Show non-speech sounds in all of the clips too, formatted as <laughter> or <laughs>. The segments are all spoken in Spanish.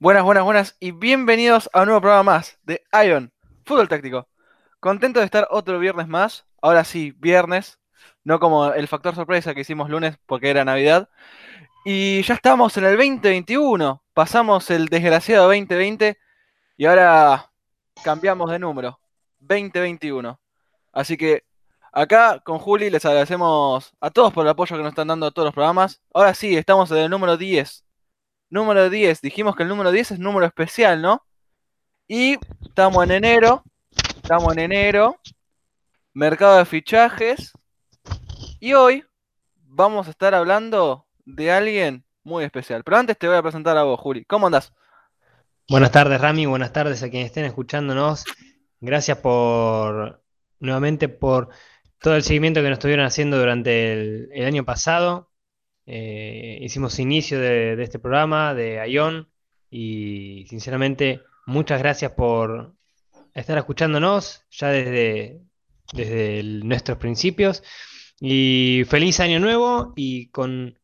Buenas, buenas, buenas y bienvenidos a un nuevo programa más de Ion, Fútbol Táctico. Contento de estar otro viernes más, ahora sí, viernes, no como el factor sorpresa que hicimos lunes porque era Navidad. Y ya estamos en el 2021, pasamos el desgraciado 2020 y ahora cambiamos de número, 2021. Así que acá con Juli les agradecemos a todos por el apoyo que nos están dando a todos los programas. Ahora sí, estamos en el número 10 número 10. Dijimos que el número 10 es número especial, ¿no? Y estamos en enero. Estamos en enero. Mercado de fichajes. Y hoy vamos a estar hablando de alguien muy especial. Pero antes te voy a presentar a vos, Juli. ¿Cómo andás? Buenas tardes, Rami. Buenas tardes a quienes estén escuchándonos. Gracias por nuevamente por todo el seguimiento que nos estuvieron haciendo durante el, el año pasado. Eh, hicimos inicio de, este programa, de Ion, y sinceramente muchas gracias por estar escuchándonos ya desde, desde nuestros principios. Y feliz año nuevo y con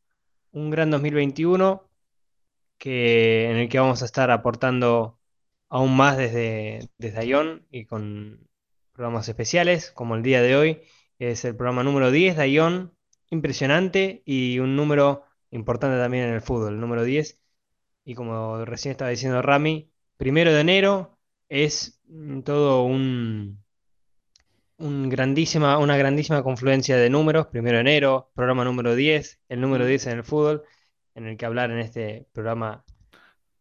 un gran 2021 que, en el que vamos a estar aportando aún más desde, desde Ion y con programas especiales, como el día de hoy es el programa número 10 de Ion, impresionante y un número importante también en el fútbol, el número 10. Y como recién estaba diciendo Rami, primero de enero es todo un, un grandísima, una grandísima confluencia de números. Primero de enero, programa número 10, el número 10 en el fútbol, en el que hablar en este programa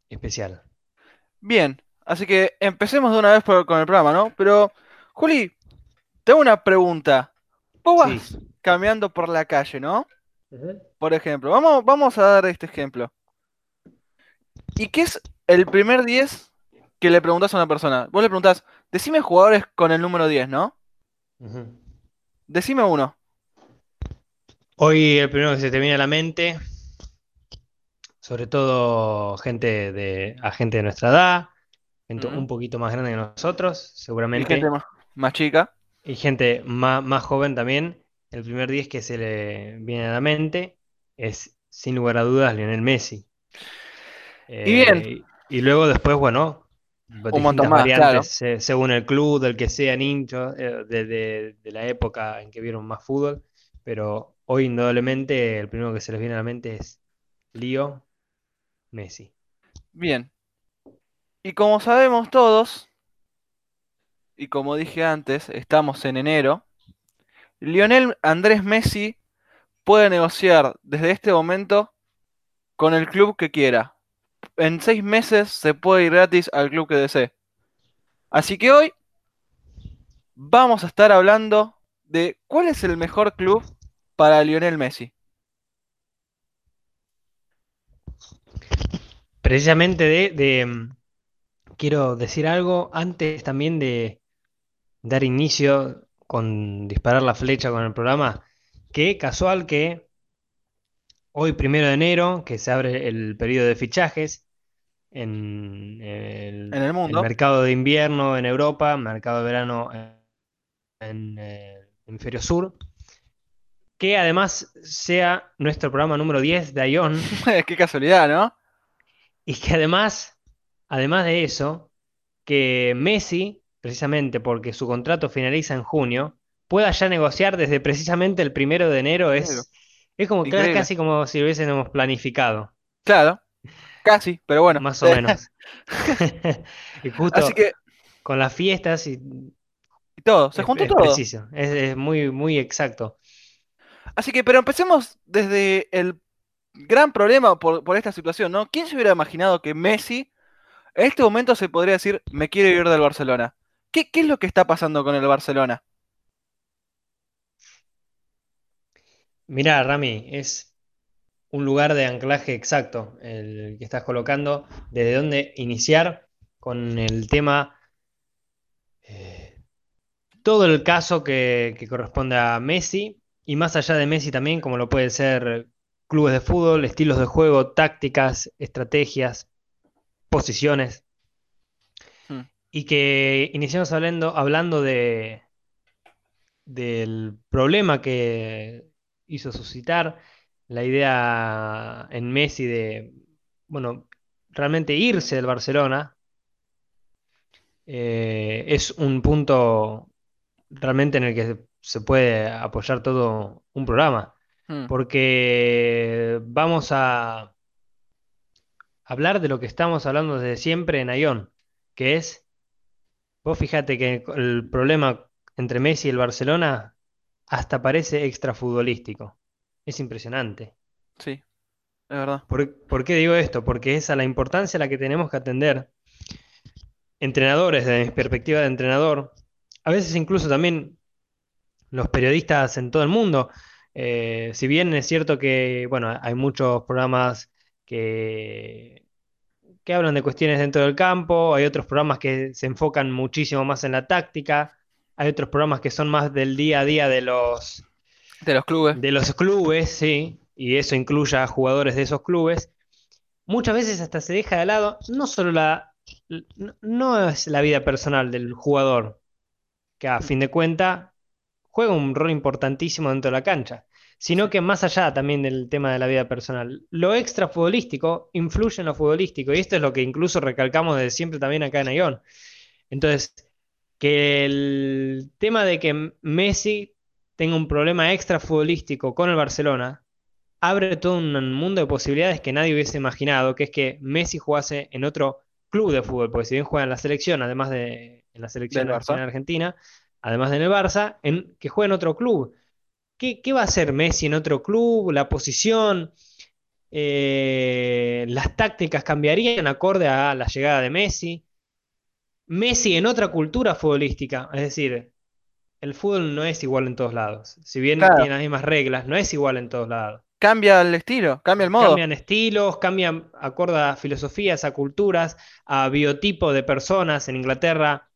especial. Bien, así que empecemos de una vez con el programa, ¿no? Pero, Juli, tengo una pregunta. ¿Vos caminando por la calle, ¿no? Por ejemplo, vamos, vamos a dar este ejemplo. ¿Y qué es el primer 10 que le preguntas a una persona? Vos le preguntás, decime jugadores con el número 10, ¿no? Decime uno. Hoy el primero que se te viene a la mente, sobre todo gente de, a gente de nuestra edad, gente un poquito más grande que nosotros, seguramente. Y gente más, chica. Y gente más, más joven también. El primer 10 que se le viene a la mente es, sin lugar a dudas, Lionel Messi. y bien. Eh, y luego después, bueno, un montón más, variantes según el club, del que sean hinchos, eh, de, la época en que vieron más fútbol. Pero hoy, indudablemente, el primero que se les viene a la mente es Leo Messi. Bien. Y como sabemos todos, y como dije antes, estamos en enero. Lionel Andrés Messi puede negociar desde este momento con el club que quiera. En seis meses se puede ir gratis al club que desee. Así que hoy vamos a estar hablando de cuál es el mejor club para Lionel Messi. Precisamente de, mm, quiero decir algo antes también de dar inicio con disparar la flecha con el programa. Qué casual que hoy, primero de enero, que se abre el periodo de fichajes en el, mercado de invierno en Europa, mercado de verano en, el hemisferio sur, que además sea nuestro programa número 10 de Ion. <laughs> Qué casualidad, ¿no? Y que además, además de eso, que Messi precisamente porque su contrato finaliza en junio, pueda ya negociar desde precisamente el primero de enero es, es como casi como si lo hubiésemos planificado. Claro, casi, pero bueno. Más o menos. <laughs> <laughs> y justo Así que, con las fiestas y, todo, se juntó todo. Preciso, es, muy, muy exacto. Así que, pero empecemos desde el gran problema por, por, esta situación, ¿no? ¿Quién se hubiera imaginado que Messi en este momento se podría decir, me quiero ir del Barcelona? ¿Qué, es lo que está pasando con el Barcelona? Mirá, Rami, es un lugar de anclaje exacto el que estás colocando, desde dónde iniciar con el tema, eh, todo el caso que, que, corresponde a Messi y más allá de Messi también, como lo pueden ser clubes de fútbol, estilos de juego, tácticas, estrategias, posiciones y que iniciamos hablando, hablando de, del problema que hizo suscitar la idea en Messi de, bueno, realmente irse del Barcelona eh, es un punto realmente en el que se puede apoyar todo un programa. Mm, Porque vamos a hablar de lo que estamos hablando desde siempre en Ion, que es, vos fíjate que el problema entre Messi y el Barcelona hasta parece extrafutbolístico. Es impresionante. sí, es verdad. ¿Por, por qué digo esto? Porque es a la importancia a la que tenemos que atender entrenadores, desde mi perspectiva de entrenador, a veces incluso también los periodistas en todo el mundo. Eh, si bien es cierto que, bueno, hay muchos programas que, que hablan de cuestiones dentro del campo, hay otros programas que se enfocan muchísimo más en la táctica, hay otros programas que son más del día a día de los, De los clubes. de los clubes, sí, y eso incluye a jugadores de esos clubes. Muchas veces hasta se deja de lado no solo la, no no es la vida personal del jugador, que a fin de cuentas juega un rol importantísimo dentro de la cancha, sino que más allá también del tema de la vida personal, lo extra futbolístico influye en lo futbolístico, y esto es lo que incluso recalcamos desde siempre también acá en Ion. Entonces, que el tema de que Messi tenga un problema extra futbolístico con el Barcelona abre todo un mundo de posibilidades que nadie hubiese imaginado, que es que Messi jugase en otro club de fútbol, porque si bien juega en la selección, además de en la selección nacional argentina, además de en el Barça, en, que juegue en otro club. ¿Qué, qué va a hacer Messi en otro club? La posición, eh, las tácticas cambiarían acorde a la llegada de Messi. Messi en otra cultura futbolística, es decir, el fútbol no es igual en todos lados. Si bien Claro. tiene las mismas reglas, no es igual en todos lados. Cambia el estilo, cambia el modo. Cambian estilos, cambian acorde a filosofías, a culturas, a biotipo de personas. En Inglaterra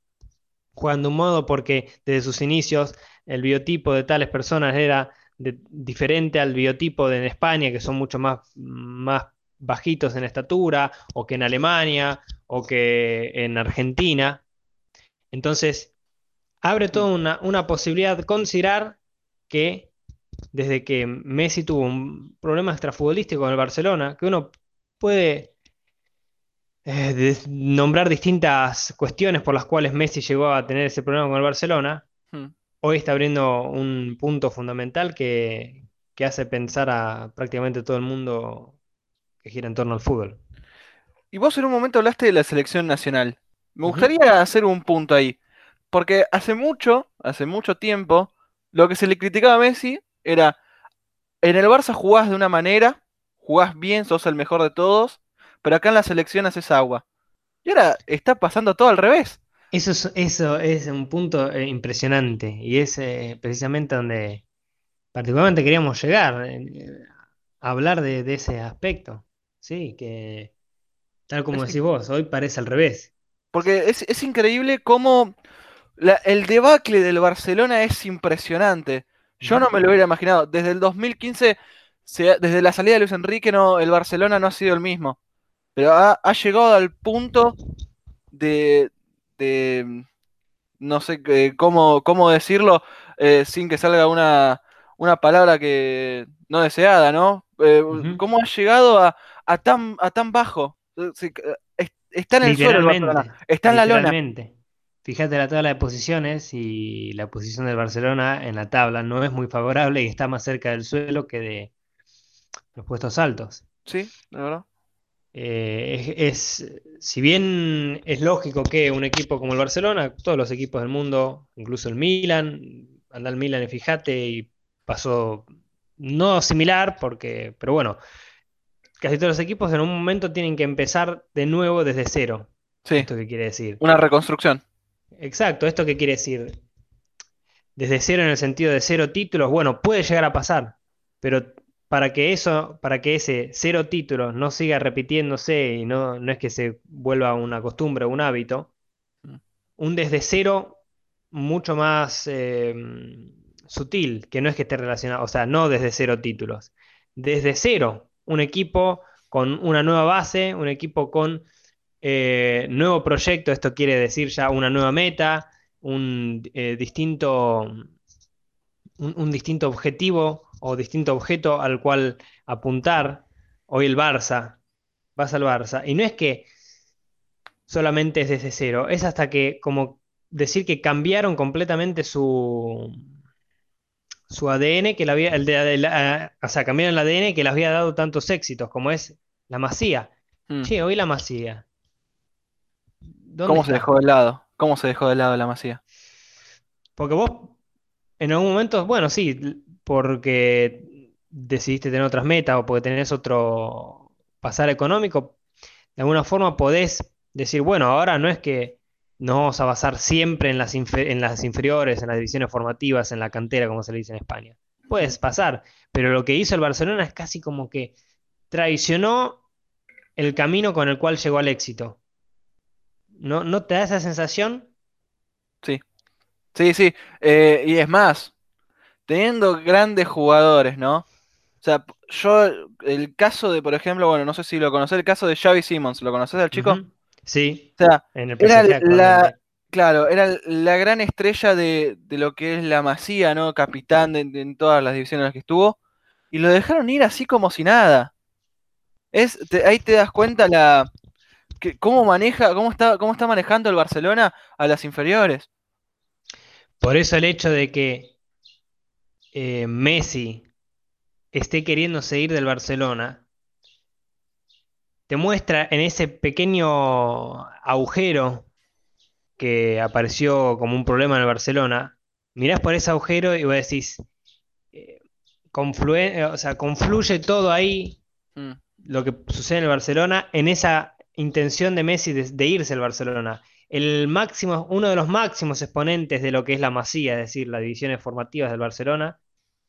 juegan de un modo porque desde sus inicios el biotipo de tales personas era diferente al biotipo de en España, que son mucho más, más bajitos en estatura, o que en Alemania, o que en Argentina. Entonces, abre toda una, una posibilidad de considerar que desde que Messi tuvo un problema extrafutbolístico con el Barcelona, que uno puede eh, nombrar distintas cuestiones por las cuales Messi llegó a tener ese problema con el Barcelona, Mm. Hoy está abriendo un punto fundamental que, que hace pensar a prácticamente todo el mundo que gira en torno al fútbol. Y vos en un momento hablaste de la selección nacional. Me gustaría hacer un punto ahí. Porque hace mucho, hace mucho tiempo, lo que se le criticaba a Messi era, en el Barça jugás de una manera, jugás bien, sos el mejor de todos, pero acá en la selección haces agua. Y ahora está pasando todo al revés. Eso es, eso es un punto eh, impresionante y es eh, precisamente donde particularmente queríamos llegar, eh, a hablar de, de ese aspecto. Sí, que tal como Es- decís vos, hoy parece al revés. Porque es, es increíble cómo la- el debacle del Barcelona es impresionante. Yo no me lo hubiera imaginado. Desde el 2015, se ha- desde la salida de Luis Enrique, no, el Barcelona no ha sido el mismo. Pero ha, ha llegado al punto de, de no sé qué- cómo, cómo decirlo eh, sin que salga una, una palabra que no deseada, ¿no? Eh. ¿Cómo ha llegado a, a tan, a tan bajo? Eh, eh, Está en el suelo el Literalmente, Barcelona. Está en la lona. Fíjate la tabla de posiciones y la posición del Barcelona en la tabla no es muy favorable y está más cerca del suelo que de los puestos altos. Sí, la verdad. Eh, es, es- si bien es lógico que un equipo como el Barcelona, todos los equipos del mundo, incluso el Milan, anda el Milan y fíjate, y pasó no similar, porque, pero bueno, casi todos los equipos en un momento tienen que empezar de nuevo desde cero. Sí, ¿Esto qué quiere decir? una reconstrucción. Exacto, ¿esto qué quiere decir? Desde cero en el sentido de cero títulos, bueno, puede llegar a pasar, pero para que eso, para que ese cero títulos no siga repitiéndose y no, no es que se vuelva una costumbre o un hábito, Mm. un desde cero mucho más eh, sutil, que no es que esté relacionado, o sea, no desde cero títulos, desde cero, un equipo con una nueva base, un equipo con eh, nuevo proyecto, esto quiere decir ya una nueva meta, un eh, distinto, un, un distinto objetivo o distinto objeto al cual apuntar. Hoy el Barça vas al Barça. Y no es que solamente es desde cero, es hasta que, como decir que cambiaron completamente su, su ADN, que le había, el de, el- o sea, cambiaron el ADN que le había dado tantos éxitos, como es la Masía. Mm. Che, hoy la Masía. ¿Dónde ¿Cómo se dejó de lado? ¿Cómo se dejó de lado la Masía? Porque vos, en algún momento, bueno, sí, porque decidiste tener otras metas o porque tenés otro pasar económico, de alguna forma podés decir, bueno, ahora no es que nos vamos a basar siempre en las, infe- en las inferiores, en las divisiones formativas, en la cantera, como se le dice en España. Puedes pasar, pero lo que hizo el Barcelona es casi como que traicionó el camino con el cual llegó al éxito. ¿No, no te da esa sensación? Sí, sí, sí. Eh, y es más, teniendo grandes jugadores, ¿no? O sea, yo, el caso de, por ejemplo, bueno, no sé si lo conocés, el caso de Xavi Simons, ¿lo conoces al chico? Sí, O sea, en el era la, claro, era la gran estrella de, de lo que es la Masía, ¿no? Capitán de, de- en todas las divisiones en las que estuvo, y lo dejaron ir así como si nada. Es, te- ahí te das cuenta la que, cómo maneja, cómo está, cómo está manejando el Barcelona a las inferiores. Por eso el hecho de que eh, Messi esté queriendo seguir del Barcelona, te muestra en ese pequeño agujero que apareció como un problema en el Barcelona, mirás por ese agujero y vos decís, eh, conflue- o sea, confluye todo ahí, Mm, lo que sucede en el Barcelona, en esa intención de Messi de, de irse al Barcelona. El máximo, uno de los máximos exponentes de lo que es la Masía, es decir, las divisiones formativas del Barcelona,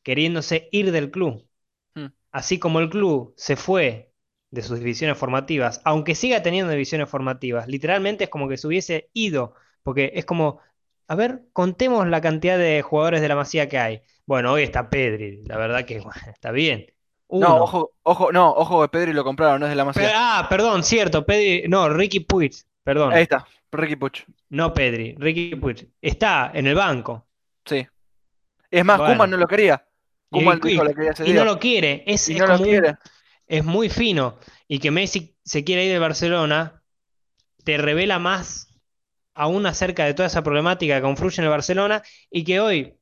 queriéndose ir del club. mm. Así como el club se fue de sus divisiones formativas, aunque siga teniendo divisiones formativas, literalmente es como que se hubiese ido, porque es como, a ver, contemos la cantidad de jugadores de la Masía que hay. Bueno, hoy está Pedri, la verdad que bueno, <laughs> está bien. No, ojo, ojo, no, ojo que Pedri lo compraron, no es de la Masía. ah, perdón, cierto, Pedri, no, Ricky Puig, perdón, Ahí está, Ricky Puch. no Pedri, Ricky Puig, está en el banco. Sí. Es más, Bueno. Koeman no lo quería. Y, no lo quiere, es, Y es no lo como un- quiere. es muy fino. Y que Messi se quiera ir de Barcelona te revela más aún acerca de toda esa problemática que confluye en el Barcelona y que hoy,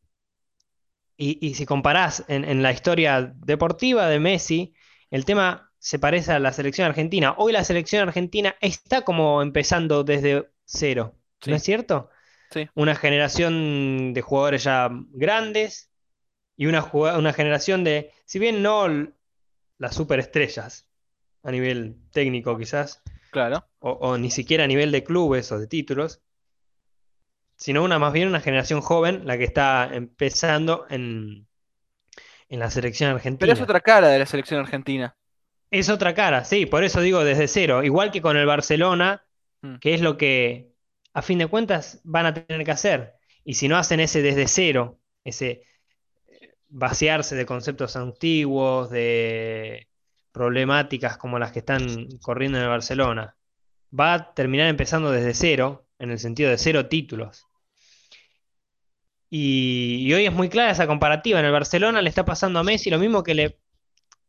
y, y si comparás en, en la historia deportiva de Messi, el tema se parece a la selección argentina. Hoy la selección argentina está como empezando desde cero, Sí. ¿no es cierto? Sí. Una generación de jugadores ya grandes y una, una generación de, si bien no las superestrellas a nivel técnico quizás, Claro. o, o ni siquiera a nivel de clubes o de títulos, sino una más bien una generación joven, la que está empezando en, en la selección argentina. Pero es otra cara de la selección argentina. Es otra cara, sí, por eso digo desde cero, igual que con el Barcelona, Mm. que es lo que a fin de cuentas van a tener que hacer. Y si no hacen ese desde cero, ese vaciarse de conceptos antiguos, de problemáticas como las que están corriendo en el Barcelona, va a terminar empezando desde cero, en el sentido de cero títulos. Y, y hoy es muy clara esa comparativa. En el Barcelona le está pasando a Messi lo mismo que le...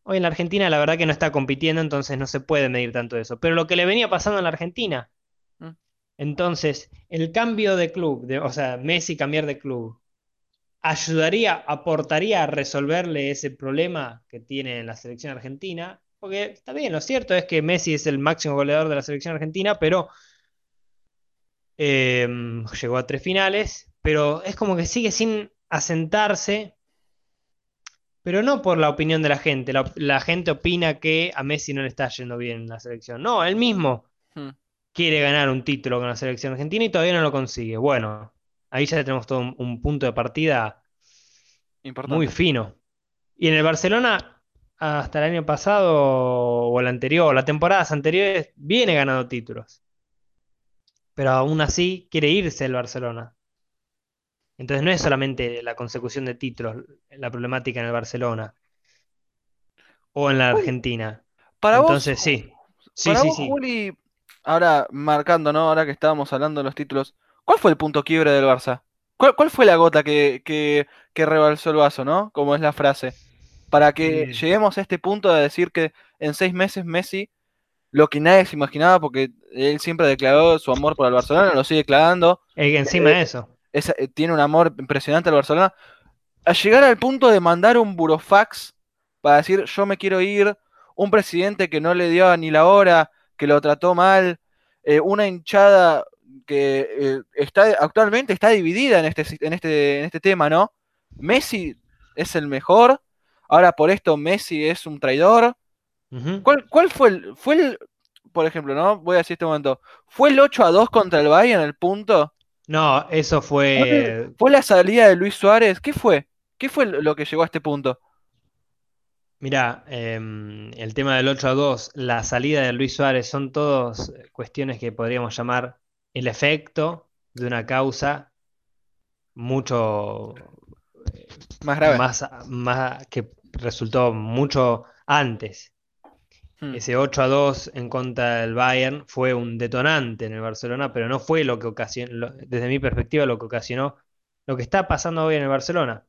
Hoy en la Argentina la verdad que no está compitiendo, entonces no se puede medir tanto eso. Pero lo que le venía pasando en la Argentina. Mm. Entonces, el cambio de club, de- o sea, Messi cambiar de club, ayudaría, aportaría a resolverle ese problema que tiene en la selección argentina. Porque está bien, lo cierto es que Messi es el máximo goleador de la selección argentina, pero eh, llegó a tres finales, pero es como que sigue sin asentarse, pero no por la opinión de la gente. La, la gente opina que a Messi no le está yendo bien en la selección. No, él mismo Mm. quiere ganar un título con la selección argentina y todavía no lo consigue. Bueno, ahí ya tenemos todo un, un punto de partida Importante. muy fino. Y en el Barcelona, hasta el año pasado o el anterior, las temporadas anteriores, viene ganando títulos. Pero aún así quiere irse el Barcelona. Entonces no es solamente la consecución de títulos la problemática en el Barcelona o en la Argentina. Para vos, Entonces sí, sí, para sí, vos, sí. Juli, ahora marcando, ¿no? Ahora que estábamos hablando de los títulos, ¿cuál fue el punto quiebre del Barça? ¿Cuál, cuál fue la gota que, que, que rebalsó el vaso, ¿no? Como es la frase. Para que lleguemos a este punto de decir que en seis meses Messi lo que nadie se imaginaba, porque él siempre declaró su amor por el Barcelona, lo sigue declarando. Eh, encima de eso. Es- eh, tiene un amor impresionante al Barcelona. A llegar al punto de mandar un burofax para decir yo me quiero ir, un presidente que no le dio ni la hora, que lo trató mal, eh, una hinchada que eh, está actualmente está dividida en este, en, este, en este tema, ¿no? Messi es el mejor, ahora por esto Messi es un traidor. ¿Cuál, cuál fue el, fue el, por ejemplo, ¿no? Voy a decir este momento, ¿fue el 8 a 2 contra el Bayern el punto? No, eso fue. ¿Fue la salida de Luis Suárez? ¿Qué fue? ¿Qué fue lo que llegó a este punto? Mirá, em, el tema del 8 a 2, la salida de Luis Suárez, son todas cuestiones que podríamos llamar el efecto de una causa mucho Más grave. más, más que resultó mucho antes. Hmm. Ese 8 a 2 en contra del Bayern fue un detonante en el Barcelona, pero no fue lo que ocasionó, lo- desde mi perspectiva, lo que ocasionó lo que está pasando hoy en el Barcelona.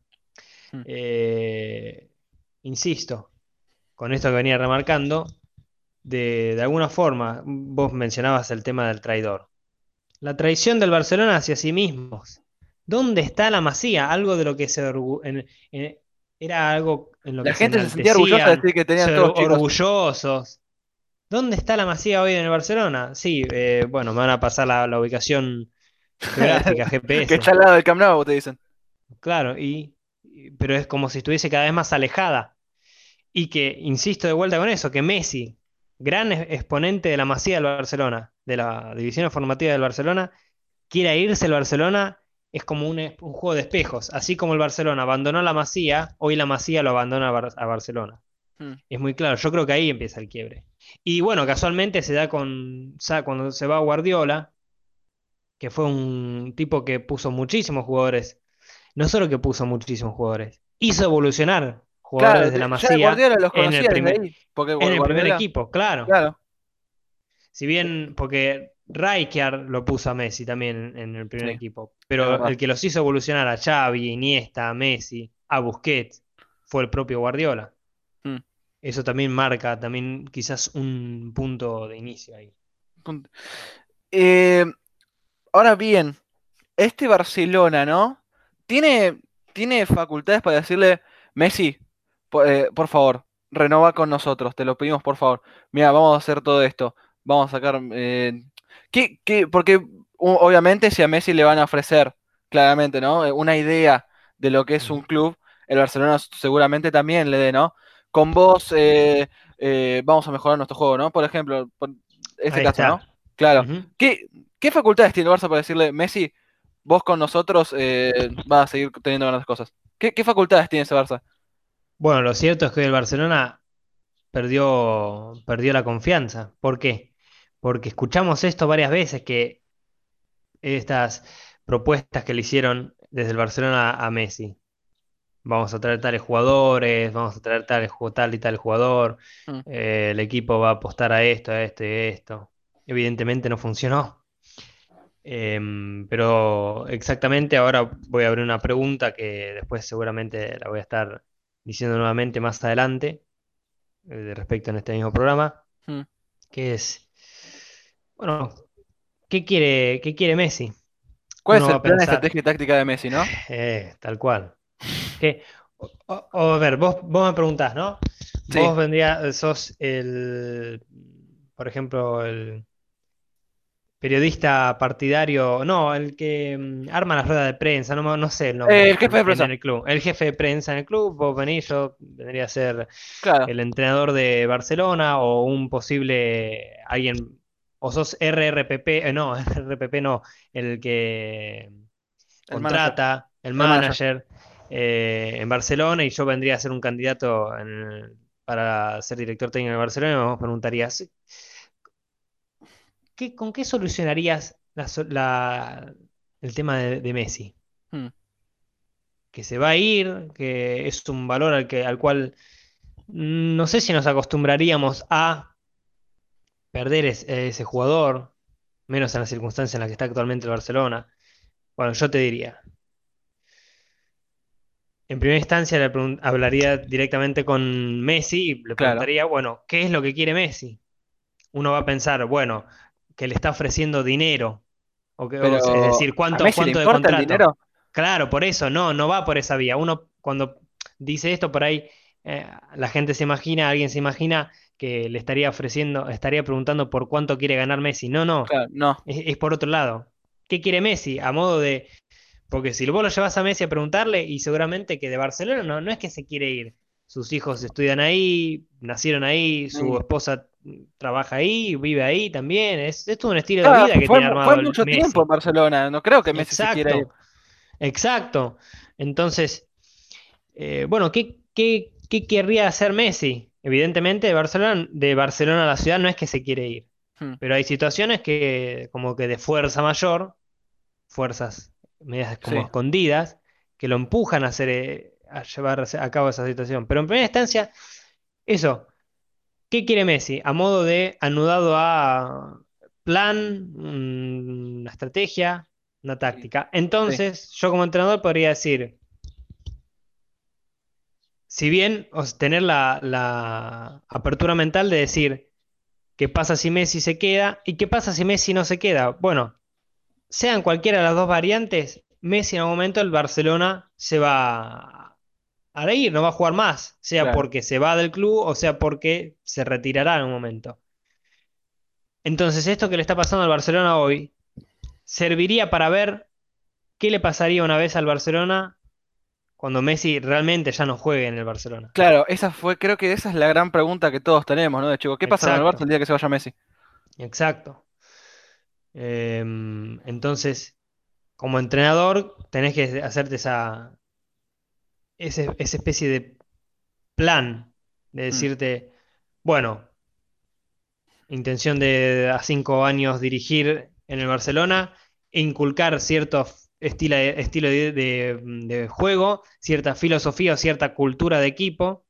Hmm. Eh, insisto, con esto que venía remarcando, de, de alguna forma, vos mencionabas el tema del traidor. La traición del Barcelona hacia sí mismos. ¿Dónde está la Masía? Algo de lo que se en- en- era algo en lo La que gente se sentía orgullosa de decir que tenían todos chicos. orgullosos. ¿Dónde está la Masía hoy en el Barcelona? Sí, eh, bueno, me van a pasar la, la ubicación geográfica, <laughs> GPS. Que está al lado del Camp Nou, te dicen. Claro, y, y- pero es como si estuviese cada vez más alejada. Y que, insisto de vuelta con eso, que Messi, gran exponente de la Masía del Barcelona, de la división formativa del Barcelona, quiera irse al Barcelona, es como un, juego de espejos. Así como el Barcelona abandonó la Masía, hoy la Masía lo abandona a, Bar- a Barcelona. Hmm. Es muy claro, yo creo que ahí empieza el quiebre. Y bueno, casualmente se da con, cuando se va Guardiola, que fue un tipo que puso muchísimos jugadores, no solo que puso muchísimos jugadores, hizo evolucionar jugadores Claro, de la Masía Guardiola los en el primer- ahí. Porque en el primer equipo, claro. Claro. Si bien, porque Rijkaard lo puso a Messi también en el primer Sí, equipo, pero el que los hizo evolucionar a Xavi, Iniesta, a Messi, a Busquets, fue el propio Guardiola. Hmm. Eso también marca también quizás un punto de inicio ahí. Eh, ahora bien, este Barcelona, ¿no? Tiene, tiene facultades para decirle, Messi, eh, por favor, renova con nosotros, te lo pedimos por favor. Mira, vamos a hacer todo esto. Vamos a sacar... eh, ¿qué- qué? Porque obviamente si a Messi le van a ofrecer, claramente, ¿no? Eh, Una idea de lo que es un club, el Barcelona seguramente también le dé, ¿no? Con vos eh, eh, vamos a mejorar nuestro juego, ¿no? Por ejemplo, por este Ahí caso, está. ¿no? Claro. ¿Qué, qué facultades tiene el Barça para decirle, Messi, vos con nosotros eh, vas a seguir teniendo grandes cosas? ¿Qué, qué facultades tiene ese Barça? Bueno, lo cierto es que el Barcelona perdió, perdió la confianza. ¿Por qué? Porque escuchamos esto varias veces, que estas propuestas que le hicieron desde el Barcelona a Messi. Vamos a traer tales jugadores, vamos a traer ju- tal y tal jugador, Mm. eh, el equipo va a apostar a esto, a esto y a esto. Evidentemente no funcionó. Em, pero exactamente ahora voy a abrir una pregunta que después seguramente la voy a estar diciendo nuevamente más adelante, eh, respecto en este mismo programa, Mm. que es, bueno, ¿qué quiere, qué quiere Messi? ¿Cuál Uno es el a plan, pensar- estrategia y táctica de Messi, no? <laughs> Eh, tal cual. Que, o, o- o, a ver, vos, vos me preguntás, ¿no? Sí. Vos vendrías, sos el, por ejemplo, el periodista partidario, no, el que mm, arma las ruedas de prensa, no, no sé el nombre Eh, el jefe de en- prensa. en el club. El jefe de prensa en el club, vos venís, yo vendría a ser Claro. el entrenador de Barcelona o un posible alguien, o sos RRPP, eh, no, <laughs> RRPP no, el que El contrata, el manager. manager eh, en Barcelona y yo vendría a ser un candidato en- para ser director técnico de Barcelona y vos preguntarías, ¿qué, ¿con qué solucionarías la so- la- el tema de, de Messi? Hmm. Que se va a ir, que es un valor al, que, al cual no sé si nos acostumbraríamos a perder es- ese jugador, menos en las circunstancias en las que está actualmente el Barcelona. Bueno, yo te diría. En primera instancia le hablaría directamente con Messi y le Claro. preguntaría, bueno, ¿qué es lo que quiere Messi? uno va a pensar, bueno, que le está ofreciendo dinero, o que, es decir, ¿a ¿cuánto, le cuánto de el contrato? dinero? Claro, por eso, no, no va por esa vía. Uno cuando dice esto por ahí, eh, la gente se imagina, alguien se imagina que le estaría ofreciendo, estaría preguntando por cuánto quiere ganar Messi. No, no, Claro, no, es, es por otro lado. ¿Qué quiere Messi? A modo de, porque si vos lo llevas a Messi a preguntarle, y seguramente que de Barcelona no, no es que se quiere ir. Sus hijos estudian ahí, nacieron ahí, su sí. esposa trabaja ahí, vive ahí también. Es, es todo un estilo de vida que fue, tiene fue armado el mucho tiempo en Barcelona, no creo que Messi se quiera ir. Exacto, exacto. Entonces, eh, bueno, ¿qué, qué, qué querría hacer Messi? Evidentemente, de Barcelona, de Barcelona a la ciudad no es que se quiere ir, Hmm, pero hay situaciones que, como que de fuerza mayor, fuerzas medias como Sí, escondidas, que lo empujan a hacer, eh, a llevar a cabo esa situación. Pero en primera instancia, eso, ¿qué quiere Messi? A modo de anudado a plan, una estrategia, una táctica. sí, Entonces, yo como entrenador podría decir, si bien o sea, tener la, la apertura mental de decir, ¿qué pasa si Messi se queda? ¿Y qué pasa si Messi no se queda? Bueno, sean cualquiera de las dos variantes, Messi en algún momento el Barcelona se va a ir, no va a jugar más, sea claro. porque se va del club o sea porque se retirará en un momento. Entonces, esto que le está pasando al Barcelona hoy serviría para ver qué le pasaría una vez al Barcelona cuando Messi realmente ya no juegue en el Barcelona. Claro, esa fue, creo que esa es la gran pregunta que todos tenemos, ¿no? De chico, ¿qué pasa con el Barça el día que se vaya Messi? exacto. Em, entonces, como entrenador, tenés que hacerte esa, ese- esa especie de plan de Hmm, decirte, bueno, intención de a cinco años dirigir en el Barcelona, e inculcar cierto estilo, estilo de, de- de juego, cierta filosofía o cierta cultura de equipo.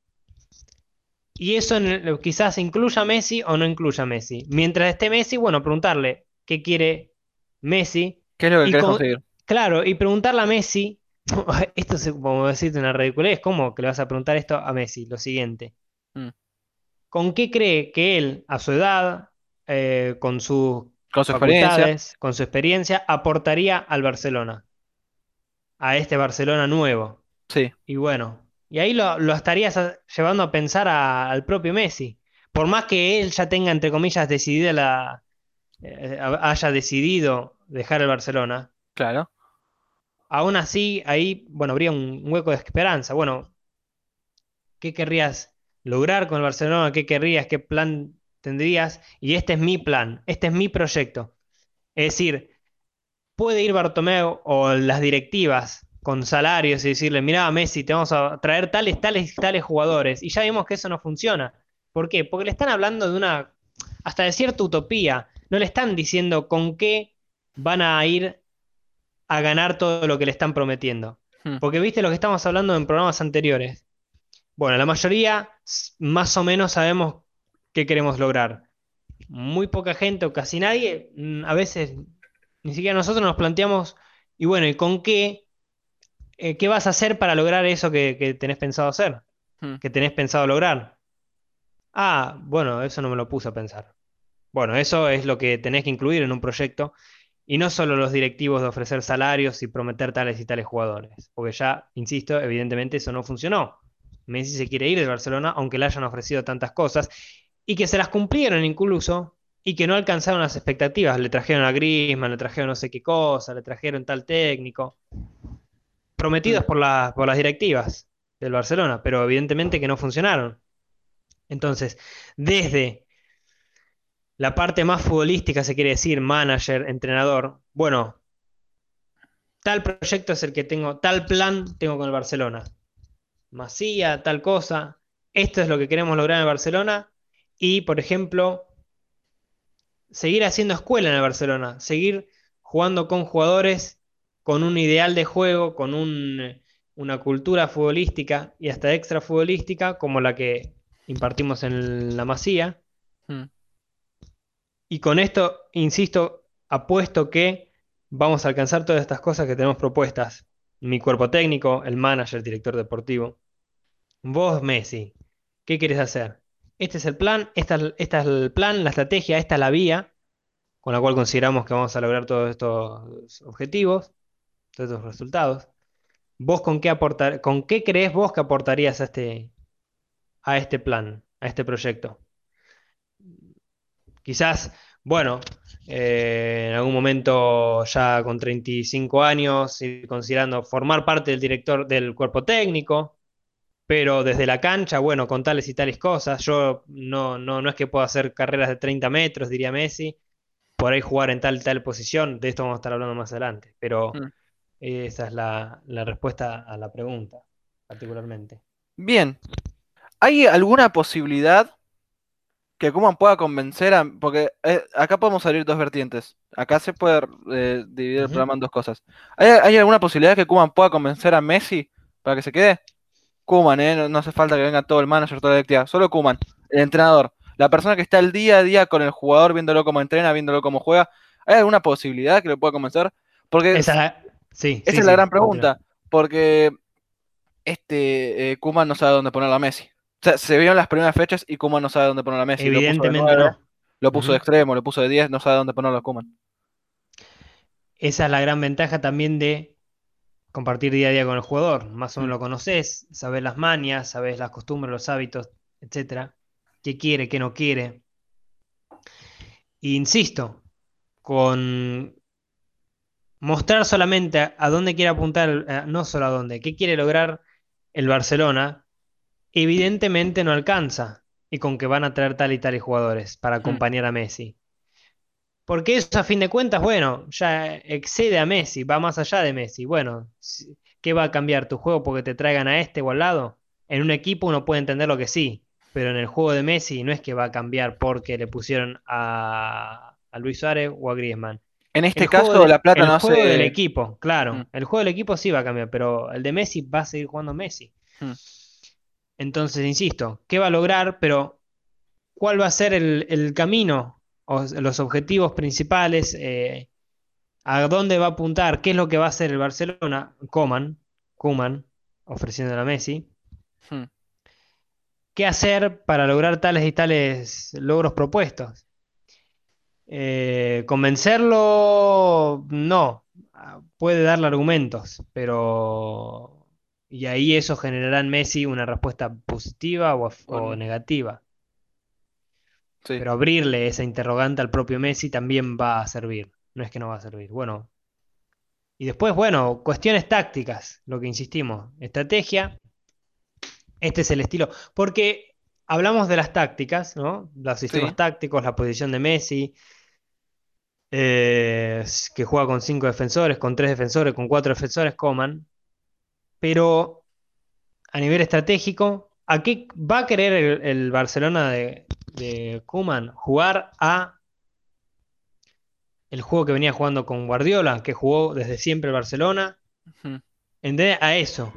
Y eso en el- quizás incluya a Messi o no incluya a Messi. Mientras esté Messi, bueno, preguntarle qué quiere Messi. ¿Qué es lo que Y con- conseguir? claro, y preguntarle a Messi, <laughs> esto es como decirte una ridiculez, ¿cómo que le vas a preguntar esto a Messi? Lo siguiente. Hmm, ¿Con qué cree que él, a su edad, eh, con sus Con su experiencia, facultades, con su experiencia, aportaría al Barcelona, a este Barcelona nuevo? sí, Y bueno, y ahí lo, lo estarías a- llevando a pensar a- al propio Messi. Por más que él ya tenga, entre comillas, decidida la, eh, haya decidido dejar el Barcelona, claro. Aún así ahí, bueno, habría un hueco de esperanza. Bueno, ¿qué querrías lograr con el Barcelona? ¿Qué querrías? ¿Qué plan tendrías? Y este es mi plan, este es mi proyecto. Es decir, puede ir Bartomeu o las directivas con salarios y decirle, mirá, Messi, te vamos a traer tales, tales, tales jugadores. Y ya vimos que eso no funciona. ¿Por qué? Porque le están hablando de una, hasta de cierta utopía. No le están diciendo con qué van a ir a ganar todo lo que le están prometiendo. Hmm, Porque viste lo que estamos hablando en programas anteriores. Bueno, la mayoría más o menos sabemos qué queremos lograr. Muy poca gente o casi nadie, mm, a veces ni siquiera nosotros nos planteamos, y bueno, ¿y con qué, eh, qué vas a hacer para lograr eso que, que tenés pensado hacer? hmm, Que tenés pensado lograr. Ah, bueno, eso no me lo puse a pensar. Bueno, eso es lo que tenés que incluir en un proyecto y no solo los directivos de ofrecer salarios y prometer tales y tales jugadores, porque ya, insisto, evidentemente eso no funcionó. Messi se quiere ir de Barcelona aunque le hayan ofrecido tantas cosas y que se las cumplieron incluso y que no alcanzaron las expectativas. Le trajeron a Griezmann, le trajeron no sé qué cosa, le trajeron tal técnico, prometidos por, por las directivas del Barcelona, pero evidentemente que no funcionaron. Entonces, desde la parte más futbolística, se quiere decir, manager, entrenador, bueno, tal proyecto es el que tengo, tal plan tengo con el Barcelona. Masía, tal cosa, esto es lo que queremos lograr en el Barcelona y, por ejemplo, seguir haciendo escuela en el Barcelona, seguir jugando con jugadores con un ideal de juego, con un, una cultura futbolística y hasta extra futbolística como la que impartimos en la Masía hmm. Y con esto, insisto, apuesto que vamos a alcanzar todas estas cosas que tenemos propuestas. Mi cuerpo técnico, el manager, director deportivo. Vos, Messi, ¿qué quieres hacer? este es el plan, esta, es- esta es el plan, la estrategia, esta es la vía con la cual consideramos que vamos a lograr todos estos objetivos, todos estos resultados. ¿Vos con qué aportar, con qué crees vos que aportarías a este, a este plan, a este proyecto? Quizás, bueno, eh, en algún momento ya con 35 años y considerando formar parte del director del cuerpo técnico, pero desde la cancha, bueno, con tales y tales cosas. Yo no, no, no es que pueda hacer carreras de 30 metros, diría Messi, por ahí jugar en tal y tal posición, de esto vamos a estar hablando más adelante, pero Mm. esa es la, la respuesta a la pregunta, particularmente. Bien. ¿Hay alguna posibilidad que Koeman pueda convencer a... Porque eh, acá podemos abrir dos vertientes. Acá se puede eh, dividir el programa en dos cosas. ¿Hay, hay alguna posibilidad que Koeman pueda convencer a Messi para que se quede? Koeman, ¿eh? No, no hace falta que venga todo el manager, toda la directiva. Solo Koeman, el entrenador. La persona que está el día a día con el jugador, viéndolo cómo entrena, viéndolo cómo juega. ¿Hay alguna posibilidad que lo pueda convencer? Porque Esa, la- sí, esa sí, es la sí, gran pregunta. Porque este eh, Koeman no sabe dónde poner a Messi. Sea, se vio en las primeras fechas y Koeman no sabe dónde poner a Messi. Lo puso de Evidentemente 9, no. lo puso de extremo, lo puso de 10, no sabe dónde ponerlo a Koeman. Esa es la gran ventaja también de compartir día a día con el jugador. Más o Mm. menos lo conoces, sabes las mañas, sabes las costumbres, los hábitos, etcétera. ¿Qué quiere, qué no quiere? E insisto, con mostrar solamente a, a dónde quiere apuntar, eh, no solo a dónde, qué quiere lograr el Barcelona, evidentemente no alcanza. Y con que van a traer tal y tales jugadores para acompañar a Messi. Porque eso a fin de cuentas, bueno, ya excede a Messi, va más allá de Messi. Bueno, ¿qué va a cambiar tu juego porque te traigan a este o al lado? En un equipo uno puede entender lo que sí, pero en el juego de Messi no es que va a cambiar porque le pusieron a, a Luis Suárez o a Griezmann. En este El caso, de- La Plata el no juego del equipo, claro. Mm. El juego del equipo sí va a cambiar, pero el de Messi va a seguir jugando Messi. Mm. Entonces, insisto, ¿qué va a lograr? Pero, ¿cuál va a ser el, el camino? O los objetivos principales, eh, ¿a dónde va a apuntar? ¿Qué es lo que va a hacer el Barcelona? Coman, Koeman, ofreciéndole a Messi. Hmm. ¿Qué hacer para lograr tales y tales logros propuestos? Eh, convencerlo, no. Ah, Puede darle argumentos, pero... Y ahí eso generará en Messi una respuesta positiva o, negativa. Sí. Pero abrirle esa interrogante al propio Messi también va a servir. No es que no va a servir. Bueno. Y después, bueno, cuestiones tácticas, lo que insistimos. Estrategia. Este es el estilo. Porque hablamos de las tácticas, ¿no? Los sistemas Sí. tácticos, la posición de Messi. eh, que juega con cinco defensores, con tres defensores, con cuatro defensores, coman. Pero a nivel estratégico, ¿a qué va a querer el, el Barcelona de, de Koeman? Jugar a el juego que venía jugando con Guardiola, que jugó desde siempre el Barcelona. Ujú. ¿Entendés? A eso.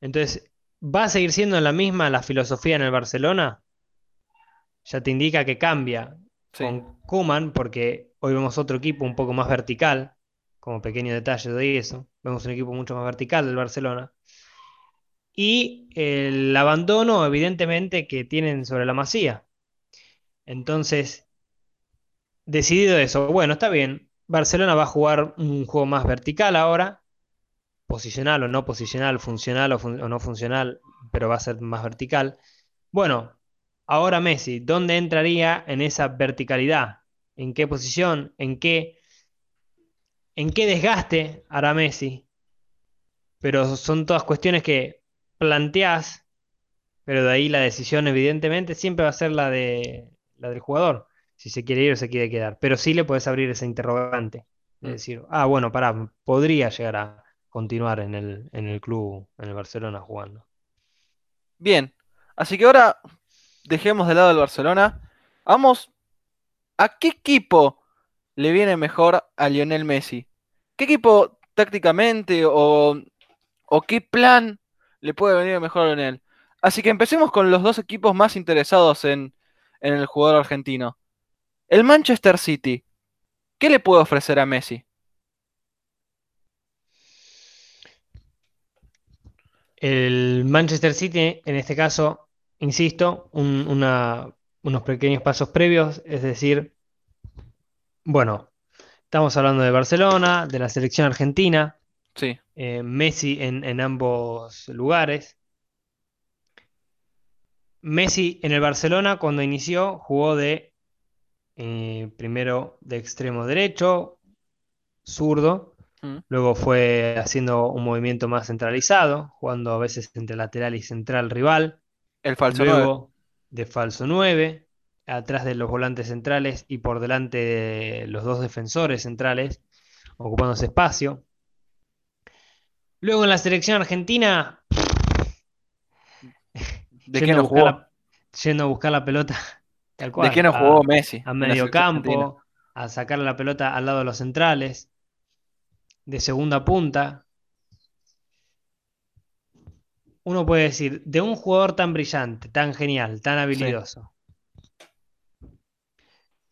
Entonces, ¿va a seguir siendo la misma la filosofía en el Barcelona? Ya te indica que cambia Sí. con Koeman, porque hoy vemos otro equipo un poco más vertical, como pequeño detalle de eso. Vemos un equipo mucho más vertical del Barcelona. Y el abandono, evidentemente, que tienen sobre la Masía. Entonces, decidido eso, bueno, está bien. Barcelona va a jugar un juego más vertical ahora, posicional o no posicional, funcional o, o no funcional, pero va a ser más vertical. Bueno, ahora Messi, ¿dónde entraría en esa verticalidad? ¿En qué posición? ¿En qué, en qué desgaste hará Messi? Pero son todas cuestiones que planteás, pero de ahí la decisión evidentemente siempre va a ser la de la del jugador, si se quiere ir o se quiere quedar. Pero sí le puedes abrir ese interrogante, de Mm. decir, ah, bueno, pará, podría llegar a continuar en el, en el club, en el Barcelona jugando. Bien. Así que ahora dejemos de lado el Barcelona. Vamos. ¿A qué equipo le viene mejor a Lionel Messi? ¿Qué equipo tácticamente o, o qué plan le puede venir mejor a Lionel? Así que empecemos con los dos equipos más interesados en, en el jugador argentino. El Manchester City. ¿Qué le puede ofrecer a Messi? El Manchester City, en este caso, insisto, unos pequeños pasos previos, es decir, bueno, estamos hablando de Barcelona, de la selección argentina, Sí, eh, Messi en, en ambos lugares. Messi en el Barcelona, cuando inició, jugó de eh, primero de extremo derecho, zurdo, mm, luego fue haciendo un movimiento más centralizado, jugando a veces entre lateral y central rival. el falso 9. Luego de falso 9, atrás de los volantes centrales y por delante de los dos defensores centrales, ocupando ese espacio. Luego en la selección argentina, <laughs> ¿De a no buscar jugó? la, yendo a buscar la pelota, <laughs> tal ¿De no a, jugó Messi? a medio argentina? campo, a sacarle la pelota al lado de los centrales, de segunda punta. Uno puede decir, de un jugador tan brillante, tan genial, tan Sí.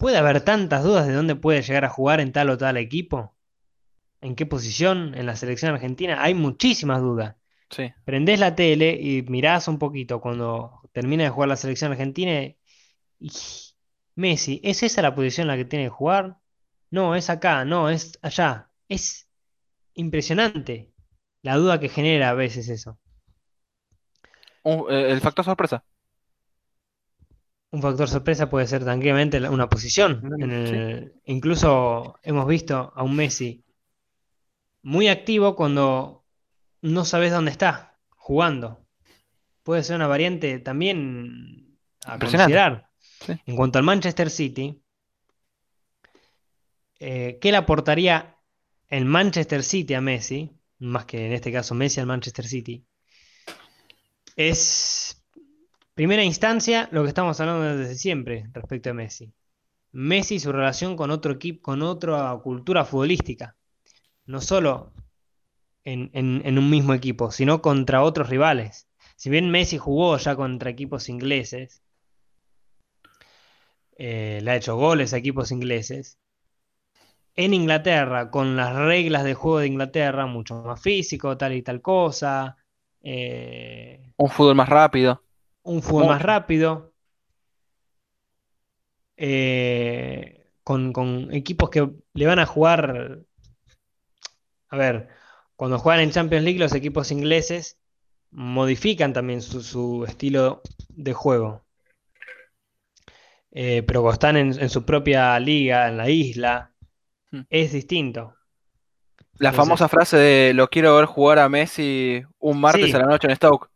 ¿Puede haber tantas dudas de dónde puede llegar a jugar en tal o tal equipo? ¿En qué posición en la selección argentina? Hay muchísimas dudas. Sí. Prendés la tele y mirás un poquito cuando termina de jugar la selección argentina y Messi, ¿es esa la posición en la que tiene que jugar? No, es acá, no, es allá. Es impresionante la duda que genera a veces eso. Eh, el factor sorpresa. Un factor sorpresa puede ser tranquilamente la- una posición. En Sí. el- incluso hemos visto a un Messi muy activo cuando no sabes dónde está jugando. Puede ser una variante también a considerar. Sí. En cuanto al Manchester City, eh, ¿qué le aportaría el Manchester City a Messi? Más que en este caso Messi al Manchester City. Es, primera instancia, lo que estamos hablando desde siempre respecto a Messi. Messi y su relación con otro equipo, con otra cultura futbolística. No solo en, un mismo equipo, sino contra otros rivales. Si bien Messi jugó ya contra equipos ingleses, eh, le ha hecho goles a equipos ingleses. En Inglaterra, con las reglas de juego de Inglaterra, mucho más físico, tal y tal cosa. eh, Un fútbol más rápido. Un fútbol más rápido, eh, con, con equipos que le van a jugar, a ver, cuando juegan en Champions League los equipos ingleses modifican también su, su estilo de juego, Eh, pero cuando están en, en su propia liga, en la isla, Hmm. es distinto. La Entonces- famosa frase de lo quiero ver jugar a Messi un martes Sí. a la noche en Stoke.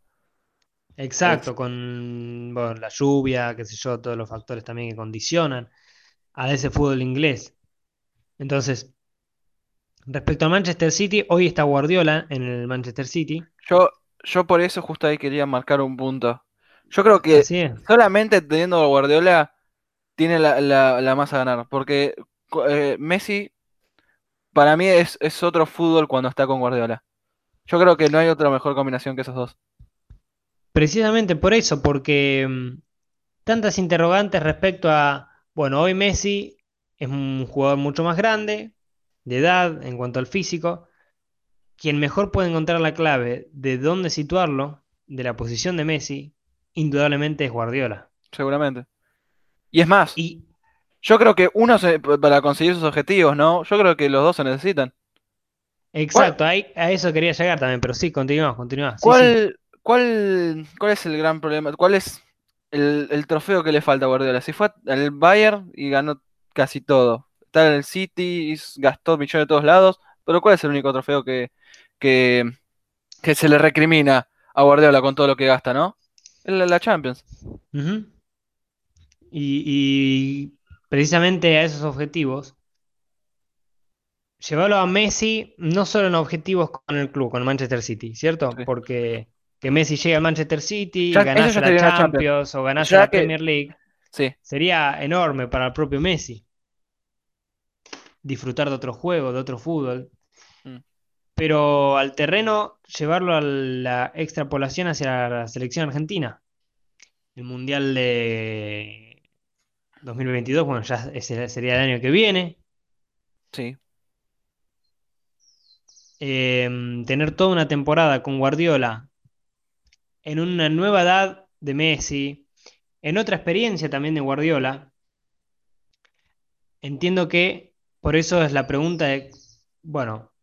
Exacto, con bueno, la lluvia, qué sé yo, todos los factores también que condicionan a ese fútbol inglés. Entonces, respecto al Manchester City, hoy está Guardiola en el Manchester City. Yo, yo por eso justo ahí quería marcar un punto. Yo creo que solamente teniendo a Guardiola tiene la, la, la más a ganar. Porque eh, Messi, para mí, es, es otro fútbol cuando está con Guardiola. Yo creo que no hay otra mejor combinación que esos dos. Precisamente por eso, porque mm, tantas interrogantes respecto a, bueno, hoy Messi es un jugador mucho más grande, de edad, en cuanto al físico. Quien mejor puede encontrar la clave de dónde situarlo, de la posición de Messi, indudablemente es Guardiola. Seguramente. Y es más, Y yo creo que uno se- para conseguir sus objetivos, ¿no? Yo creo que los dos se necesitan. Exacto, ahí- a eso quería llegar también, pero sí, continúa. Sí, sí. ¿Cuál, cuál, es el gran problema? ¿Cuál es el, el trofeo que le falta a Guardiola? Si fue al Bayern y ganó casi todo. Está en el City, gastó millones de todos lados, pero ¿cuál es el único trofeo que, que, que se le recrimina a Guardiola con todo lo que gasta, ¿no? La, la Champions. Y, y precisamente a esos objetivos, llevarlo a Messi no solo en objetivos con el club, con Manchester City, ¿cierto? Sí. Porque que Messi llegue al Manchester City, Ya- ganase la Champions. Champions o ganase Ya la que- Premier League, Sí, sería enorme para el propio Messi. Disfrutar de otro juego, de otro fútbol. Mm. Pero al terreno, llevarlo a la extrapolación hacia la selección argentina. El Mundial de 2022, bueno, ya ese sería el año que viene. sí. Eh, tener toda una temporada con Guardiola en una nueva edad de Messi, en otra experiencia también de Guardiola, entiendo que por eso es la pregunta de, bueno,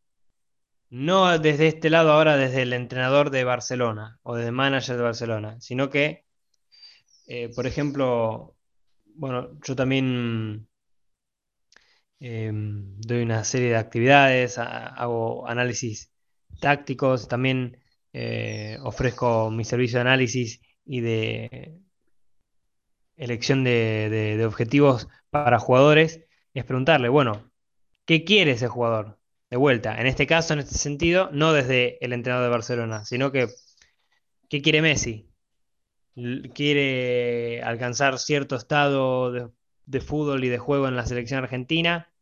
no desde este lado ahora, desde el entrenador de Barcelona o desde el manager de Barcelona, sino que, eh, por ejemplo, bueno, yo también eh, doy una serie de actividades, hago análisis tácticos, también eh, ofrezco mi servicio de análisis y de elección de, objetivos para jugadores, es preguntarle, bueno, ¿qué quiere ese jugador? De vuelta, en este caso, en este sentido, no desde el entrenador de Barcelona, sino que, ¿qué quiere Messi? ¿Quiere alcanzar cierto estado de, de fútbol y de juego en la selección argentina?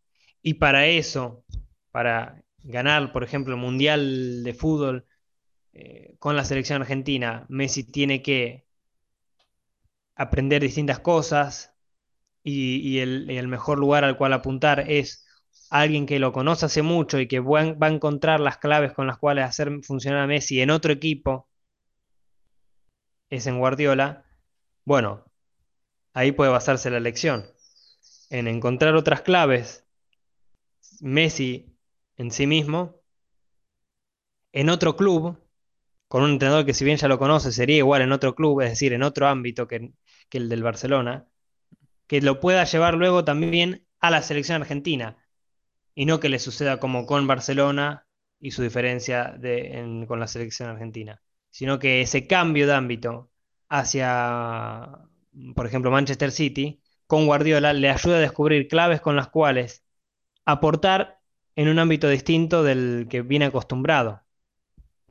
Y para eso, para ganar, por ejemplo, el Mundial de Fútbol eh, con la selección argentina, Messi tiene que aprender distintas cosas y, el, y el mejor lugar al cual apuntar es alguien que lo conoce hace mucho y que va a encontrar las claves con las cuales hacer funcionar a Messi en otro equipo, es en Guardiola, bueno, ahí puede basarse la elección, en encontrar otras claves, Messi en sí mismo, en otro club, con un entrenador que si bien ya lo conoce, sería igual en otro club, es decir, en otro ámbito que, el del Barcelona, que lo pueda llevar luego también a la selección argentina y no que le suceda como con Barcelona y su diferencia con la selección argentina, sino que ese cambio de ámbito hacia, por ejemplo, Manchester City, con Guardiola, le ayuda a descubrir claves con las cuales aportar en un ámbito distinto del que viene acostumbrado.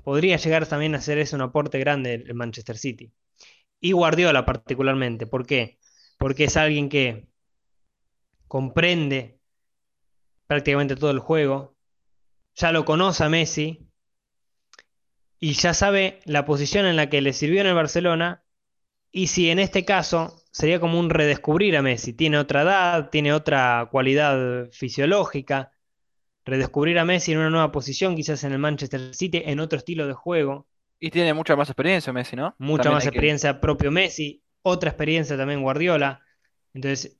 Podría llegar también a ser eso un aporte grande el Manchester City. Y Guardiola particularmente. ¿Por qué? Porque es alguien que comprende prácticamente todo el juego, ya lo conoce a Messi y ya sabe la posición en la que le sirvió en el Barcelona y si en este caso sería como un redescubrir a Messi, tiene otra edad, tiene otra cualidad fisiológica, redescubrir a Messi en una nueva posición, quizás en el Manchester City, en otro estilo de juego, Y tiene mucha más experiencia Messi, ¿no? mucha También más que- experiencia propio Messi, otra experiencia también Guardiola. Entonces,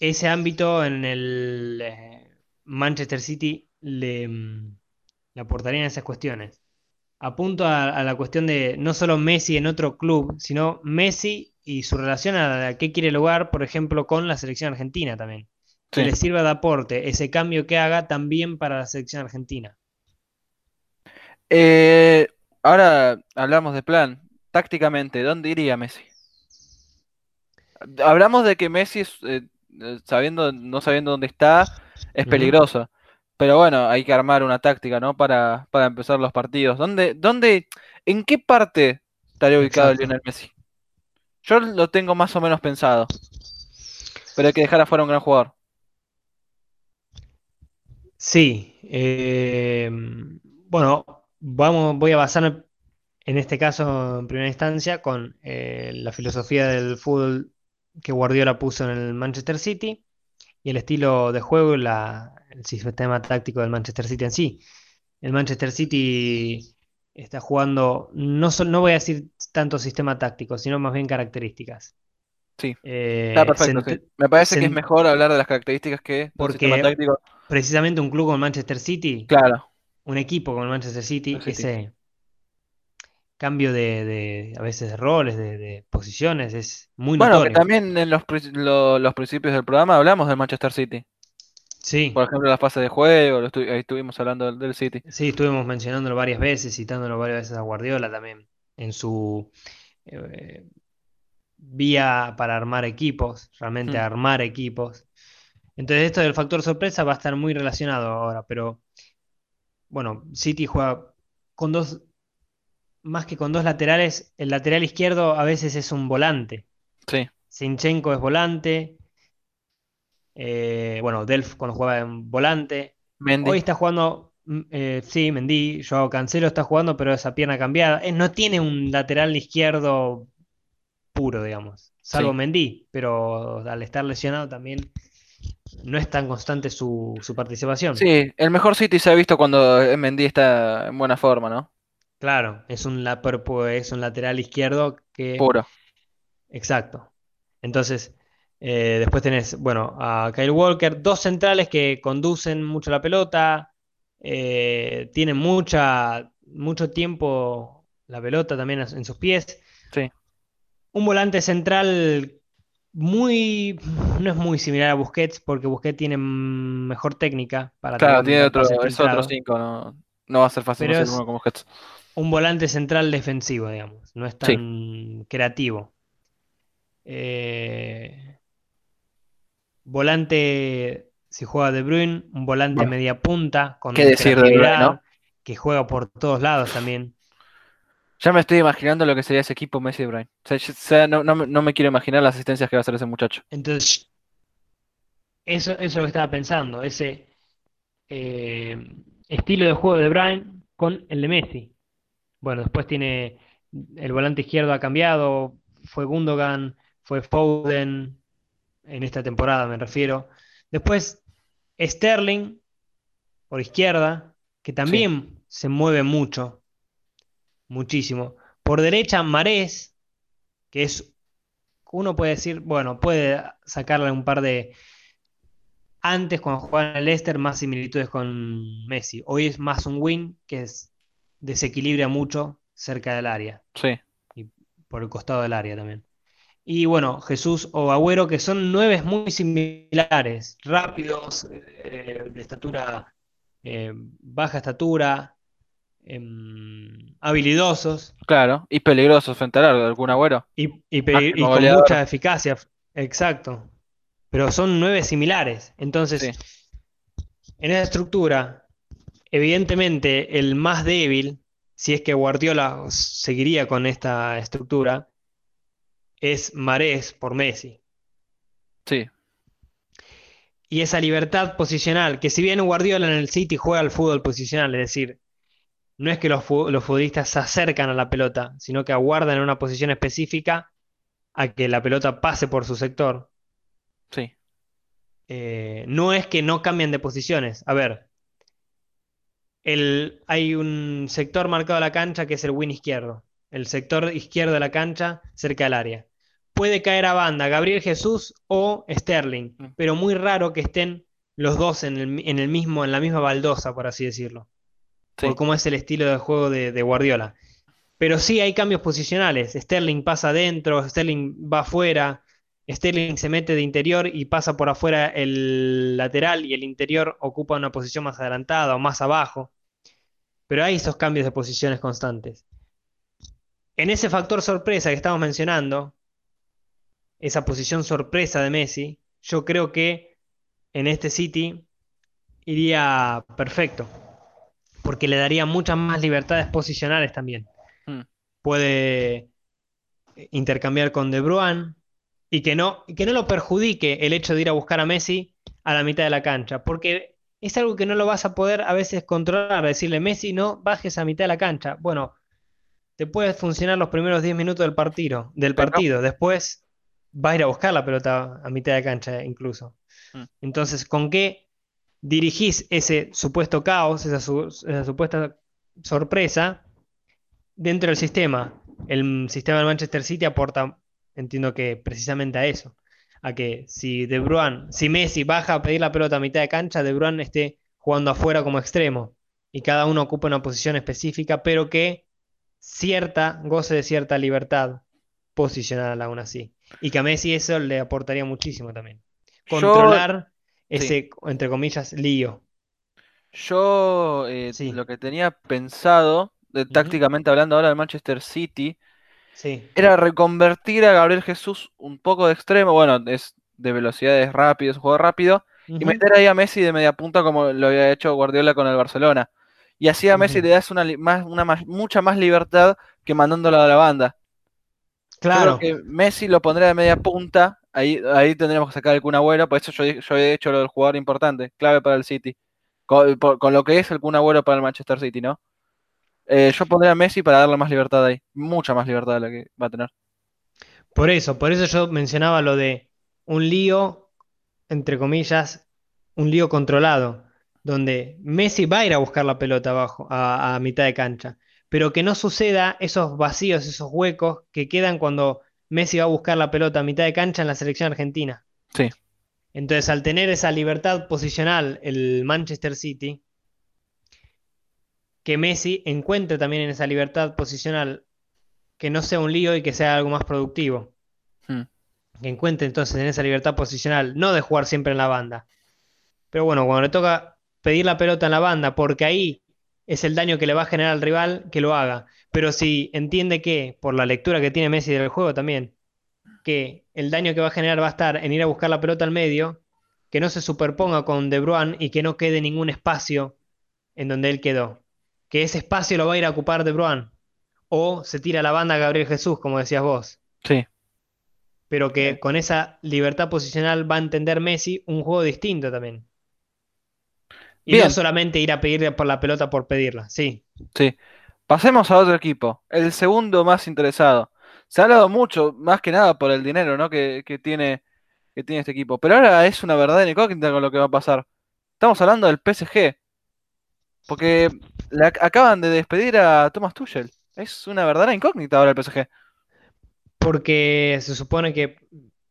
ese ámbito en el eh, Manchester City le, mm, le aportarían esas cuestiones. Apunto a, a la cuestión de no solo Messi en otro club, sino Messi y su relación a, a qué quiere lograr, por ejemplo, con la selección argentina también. Que Sí. le sirva de aporte ese cambio que haga también para la selección argentina. Eh, ahora hablamos de plan. Tácticamente, ¿dónde iría Messi? Hablamos de que Messi, es, eh, sabiendo, no sabiendo dónde está, es peligroso. Pero bueno, hay que armar una táctica, ¿no? Para, para empezar los partidos. ¿Dónde, dónde, en qué parte estaría ubicado Exacto. Lionel Messi? Yo lo tengo más o menos pensado. Pero hay que dejar afuera un gran jugador. Sí, eh, bueno, vamos, voy a basarme en este caso en primera instancia con eh, la filosofía del fútbol que Guardiola puso en el Manchester City y el estilo de juego y la- el sistema táctico del Manchester City en sí. El Manchester City está jugando, no, no voy a decir tanto sistema táctico, sino más bien características. Sí, Eh, está perfecto, sí. Me parece que es mejor hablar de las características que de un sistema porque táctico. Precisamente un club como el Manchester City Claro, un equipo como el Manchester City, el City. ese cambio de, de, a veces de roles, de, de posiciones, es muy Bueno, que también en los, lo- los principios del programa hablamos del Manchester City. Sí, Por ejemplo, la fase de juego, estu- ahí estuvimos hablando del, del City. sí, estuvimos mencionándolo varias veces, citándolo varias veces a Guardiola también, en su eh, vía para armar equipos, realmente Mm. armar equipos. Entonces esto del factor sorpresa va a estar muy relacionado ahora, pero bueno, City juega con dos, más que con dos laterales, el lateral izquierdo a veces es un volante. Sí, Zinchenko es volante. eh, bueno, Delf cuando juega en volante. Mendy. Hoy está jugando, mm, eh, sí, Mendy, Joao Cancelo está jugando, pero esa pierna cambiada. Eh, no tiene un lateral izquierdo puro, digamos. Salvo Sí. Mendy, pero al estar lesionado también no es tan constante su, su participación. Sí, el mejor City se ha visto cuando Mendy está en buena forma, ¿no? Claro, es un, es un lateral izquierdo que... Puro. Exacto. Entonces, eh, después tenés, bueno, a Kyle Walker, dos centrales que conducen mucho la pelota, eh, tienen mucha, mucho tiempo la pelota también en sus pies. Sí. Un volante central muy, no es muy similar a Busquets, porque Busquets tiene mejor técnica para Claro, tiene otro, es otro filtrado. 5, no, no va a ser fácil es- uno como Busquets. Un volante central defensivo, digamos, no es Sí. tan creativo. Eh, volante, si juega De Bruyne, un volante Bueno, media punta con ¿qué decir de Bruyne, no? que juega por todos lados también. Ya me estoy imaginando lo que sería ese equipo Messi de Bruyne. O sea, yo- o sea, no, no me- no me quiero imaginar las asistencias que va a hacer ese muchacho. Entonces, eso, eso es lo que estaba pensando, ese eh, estilo de juego de Bruyne con el de Messi. Bueno, después tiene el volante izquierdo ha cambiado, fue Gundogan, fue Foden en esta temporada me refiero. Después Sterling por izquierda, que también se mueve mucho, muchísimo. Por derecha Marés, que es, uno puede decir, bueno, puede sacarle un par de... Antes cuando jugaba en el Leicester más similitudes con Messi. Hoy es más un win que es, desequilibra mucho cerca del área Sí, por el costado del área también. Y bueno, Jesús o Agüero, que son nueves muy similares, rápidos, eh, de estatura, eh, baja estatura, em, habilidosos claro. Y peligroso frente al largo, algún agüero. y, y con mucha eficacia. Exacto. Pero son nueve similares. Entonces, Sí. en esa estructura, evidentemente el más débil, si es que Guardiola seguiría con esta estructura, es Marés por Messi. Sí, Y esa libertad posicional, que si bien Guardiola en el City juega al fútbol posicional, es decir, no es que los, fu- los futbolistas se acercan a la pelota, sino que aguardan en una posición específica a que la pelota pase por su sector. sí. Eh, no es que no cambien de posiciones. A ver, el, hay un sector marcado a la cancha que es el win izquierdo. El sector izquierdo de la cancha, cerca del área. Puede caer a banda Gabriel Jesús o Sterling, Mm. pero muy raro que estén los dos en el, en el mismo, en la misma baldosa, por así decirlo. Por cómo es el estilo de juego de, de Guardiola. Pero sí hay cambios posicionales. Sterling pasa adentro, Sterling va afuera, Sterling se mete de interior y pasa por afuera el lateral y el interior ocupa una posición más adelantada o más abajo. Pero hay esos cambios de posiciones constantes. En ese factor sorpresa que estamos mencionando, esa posición sorpresa de Messi, yo creo que en este City iría perfecto, porque le daría muchas más libertades posicionales también. Mm. Puede intercambiar con De Bruyne y que no, que no lo perjudique el hecho de ir a buscar a Messi a la mitad de la cancha, porque es algo que no lo vas a poder a veces controlar, decirle Messi no bajes a mitad de la cancha. Bueno, te puede funcionar los primeros 10 minutos del partido, del partido, después va a ir a buscar la pelota a mitad de cancha incluso. Mm. Entonces, ¿con qué dirigís ese supuesto caos, esa, su- esa supuesta sorpresa dentro del sistema? El sistema del Manchester City aporta, entiendo que precisamente a eso, a que si De Bruyne, si Messi baja a pedir la pelota a mitad de cancha, De Bruyne esté jugando afuera como extremo y cada uno ocupa una posición específica, pero que cierta, goce de cierta libertad posicional aún así. Y que a Messi eso le aportaría muchísimo también. Controlar. Ese, entre comillas, lío. yo eh, Sí. lo que tenía pensado, de, Ujú. tácticamente hablando ahora del Manchester City, Sí. era reconvertir a Gabriel Jesús un poco de extremo. Bueno, es de velocidades rápido, es un juego rápido. Y meter ahí a Messi de media punta como lo había hecho Guardiola con el Barcelona. Y así a Messi Ujú. le das una, más, una más- mucha más libertad que mandándolo a la banda. Claro. creo que Messi lo pondría de media punta. Ahí, ahí tendríamos que sacar el Kun Agüero. Por eso yo, he hecho lo del jugador importante, clave para el City. Con, por- con lo que es el Kun Agüero para el Manchester City, ¿no? Eh, yo pondría a Messi para darle más libertad ahí. Mucha más libertad de la que va a tener. Por eso, por eso yo mencionaba lo de un lío, entre comillas, un lío controlado, donde Messi va a ir a buscar la pelota abajo, a mitad de cancha, pero que no suceda esos vacíos, esos huecos que quedan cuando Messi va a buscar la pelota a mitad de cancha en la selección argentina. Sí. Entonces, al tener esa libertad posicional el Manchester City, que Messi encuentre también en esa libertad posicional que no sea un lío y que sea algo más productivo. Hmm. Que encuentre entonces en esa libertad posicional, no de jugar siempre en la banda. Pero bueno, cuando le toca pedir la pelota en la banda, porque ahí es el daño que le va a generar al rival, que lo haga. Pero si entiende que, por la lectura que tiene Messi del juego también, que el daño que va a generar va a estar en ir a buscar la pelota al medio, que no se superponga con De Bruyne y que no quede ningún espacio en donde él quedó. Que ese espacio lo va a ir a ocupar De Bruyne. O se tira la banda a Gabriel Jesús, como decías vos. Sí. Pero que con esa libertad posicional va a entender Messi un juego distinto también. Y Bien. no solamente ir a pedir por la pelota por pedirla, sí. Sí. Pasemos a otro equipo, el segundo más interesado. Se ha hablado mucho, más que nada por el dinero, ¿no? que, que tiene, que tiene este equipo. Pero ahora es una verdadera incógnita con lo que va a pasar. Estamos hablando del PSG. Porque le ac- acaban de despedir a Thomas Tuchel. Es una verdadera incógnita ahora el PSG. Porque se supone que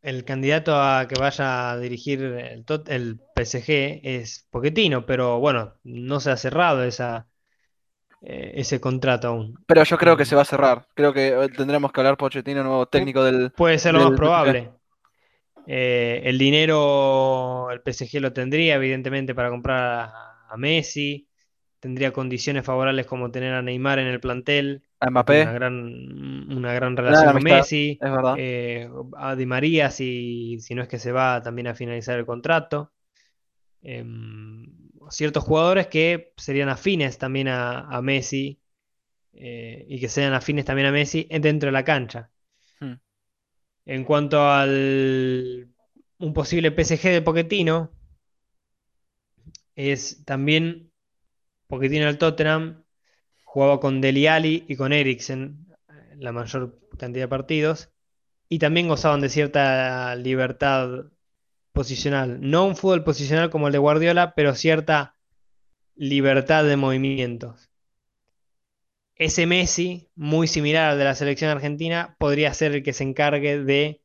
el candidato a que vaya a dirigir el, el PSG es Pochettino, pero bueno, no se ha cerrado esa, eh, ese contrato aún. Pero yo creo que Mm. se va a cerrar. Creo que eh, tendremos que hablar Pochettino, nuevo técnico del, Puede ser lo del más probable. Eh, el dinero el PSG lo tendría, evidentemente, para comprar a, a Messi. Tendría condiciones favorables como tener a Neymar en el plantel. A Mbappé. Una gran, una gran relación con amistad, Messi. es verdad. eh, a Di María, si, si no es que se va también a finalizar el contrato. Ciertos jugadores que serían afines también a, a Messi eh, y que sean afines también a Messi dentro de la cancha. Hmm. En cuanto al un posible PSG de Pochettino, es también Pochettino del Tottenham jugaba con Dele Alli y con Eriksen eh, la mayor cantidad de partidos y también gozaban de cierta libertad posicional. No un fútbol posicional como el de Guardiola, pero cierta libertad de movimientos. Ese Messi, muy similar al de la selección argentina, podría ser el que se encargue de,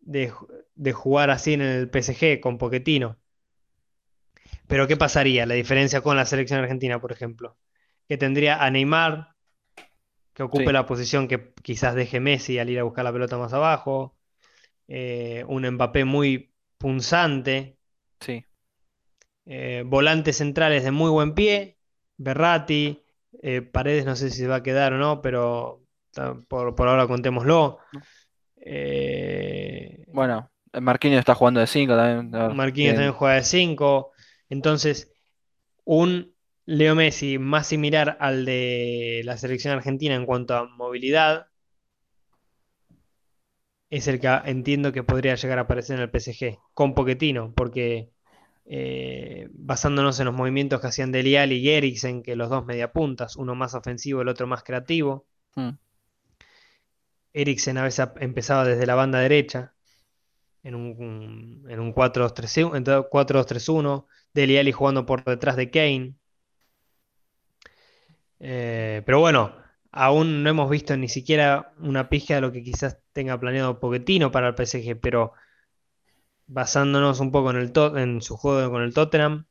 de, ju- de jugar así en el PSG con Pochettino. Pero ¿qué pasaría? La diferencia con la selección argentina, por ejemplo. Que tendría a Neymar, que ocupe Sí. la posición que quizás deje Messi al ir a buscar la pelota más abajo. Eh, un Mbappé muy punzante. Sí. eh, volantes centrales de muy buen pie. Berratti. eh, Paredes no sé si se va a quedar o no, pero por, por ahora contémoslo. No. Bueno, Marquinhos está jugando de 5 también. Marquinhos bien. también juega de 5. Entonces, un Leo Messi más similar al de la selección argentina en cuanto a movilidad es el que entiendo que podría llegar a aparecer en el PSG con Pochettino, porque eh, basándonos en los movimientos que hacían Dele Alli y Eriksen, que los dos mediapuntas, uno más ofensivo, el otro más creativo. Mm. Eriksen a veces empezaba desde la banda derecha en un, en un 4-2-3-1, en 4-2-3-1, Dele Alli jugando por detrás de Kane. Eh, pero bueno, aún no hemos visto ni siquiera una pizca de lo que quizás tenga planeado Pochettino para el PSG, pero basándonos un poco en, el en su juego con el Tottenham,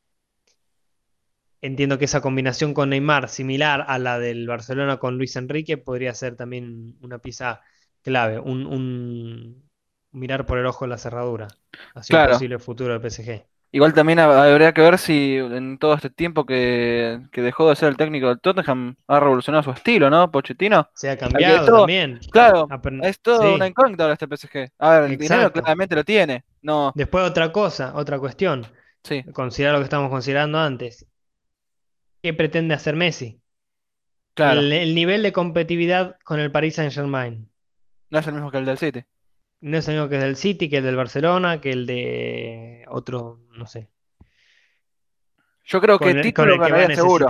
entiendo que esa combinación con Neymar, similar a la del Barcelona con Luis Enrique, podría ser también una pieza clave, un, un mirar por el ojo de la cerradura hacia un Claro. posible futuro del PSG. Igual también hab- habría que ver si en todo este tiempo que, que dejó de ser el técnico del Tottenham ha revolucionado su estilo, ¿no? Pochettino. Se ha cambiado todo- también. Claro, Apen- es todo sí. una incógnita ahora este PSG. A ver, el dinero claramente lo tiene. No, Después otra cosa, otra cuestión. sí, Considerar lo que estamos considerando antes. ¿Qué pretende hacer Messi? claro. El, el nivel de competitividad con el Paris Saint-Germain. No es el mismo que el del City. No es el mismo que el del City, que el del Barcelona, que el de otro, no sé. Yo creo que el, título el que va a ganaría seguro.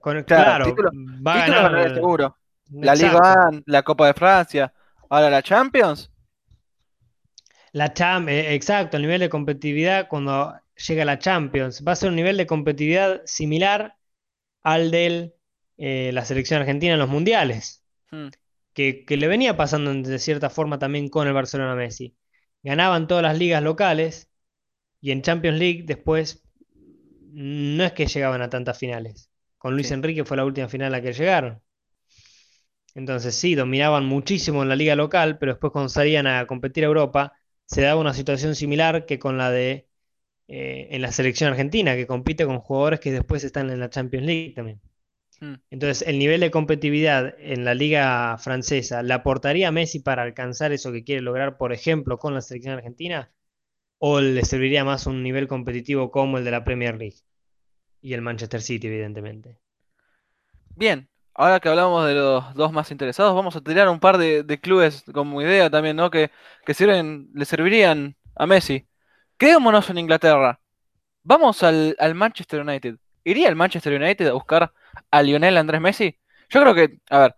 con el- Claro, claro, título- va a Título ganar. seguro. La Exacto. Liga 1, la Copa de Francia, ahora la Champions. La Cham- eh, exacto, el nivel de competitividad cuando llega la Champions. Va a ser un nivel de competitividad similar al del eh, la selección argentina en los mundiales, Hmm. Que, que le venía pasando de cierta forma también con el Barcelona Messi. Ganaban todas las ligas locales y en Champions League después no es que llegaban a tantas finales. Con Luis Sí. Enrique fue la última final a la que llegaron. Entonces sí, dominaban muchísimo en la liga local, pero después cuando salían a competir a Europa, se daba una situación similar que con la de eh, en la selección argentina, que compite con jugadores que después están en la Champions League también. Hmm. Entonces, el nivel de competitividad en la liga francesa, ¿le aportaría a Messi para alcanzar eso que quiere lograr, por ejemplo, con la selección argentina? ¿O le serviría más un nivel competitivo como el de la Premier League? Y el Manchester City, evidentemente. Bien, ahora que hablamos de los dos más interesados, vamos a tirar un par de, de clubes como idea también, ¿no? Que, que sirven, le servirían a Messi. Quedémonos en Inglaterra. Vamos al, al Manchester United. ¿Iría el Manchester United a buscar a Lionel Andrés Messi? Yo creo que, a ver,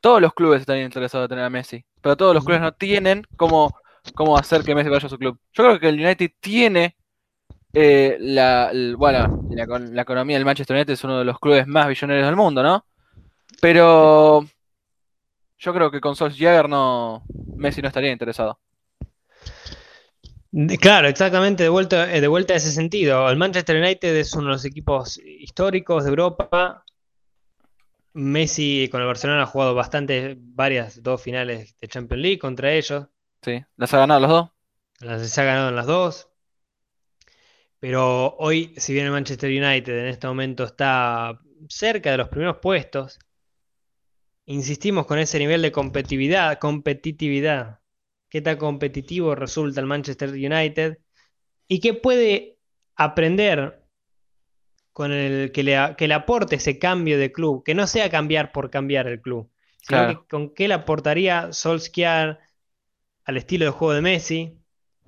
todos los clubes estarían interesados en tener a Messi, pero todos los clubes no tienen cómo, cómo hacer que Messi vaya a su club. Yo creo que el United tiene eh, la, el- bueno, la, econ- la economía del Manchester United es uno de los clubes más billonarios del mundo, ¿no? Pero yo creo que con Solskjaer no, Messi no estaría interesado. Claro, exactamente, de vuelta, eh, de vuelta a ese sentido. El Manchester United es uno de los equipos históricos de Europa. Messi con el Barcelona ha jugado bastante, varias, dos finales de Champions League contra ellos. Sí, las ha ganado los dos. Las ha ganado en las dos. Pero hoy, si bien el Manchester United en este momento está cerca de los primeros puestos, insistimos con ese nivel de competitividad, competitividad. ¿Qué tan competitivo resulta el Manchester United? ¿Y qué puede aprender con el que le, que le aporte ese cambio de club? Que no sea cambiar por cambiar el club, sino Claro. que con qué le aportaría Solskjaer al estilo de juego de Messi,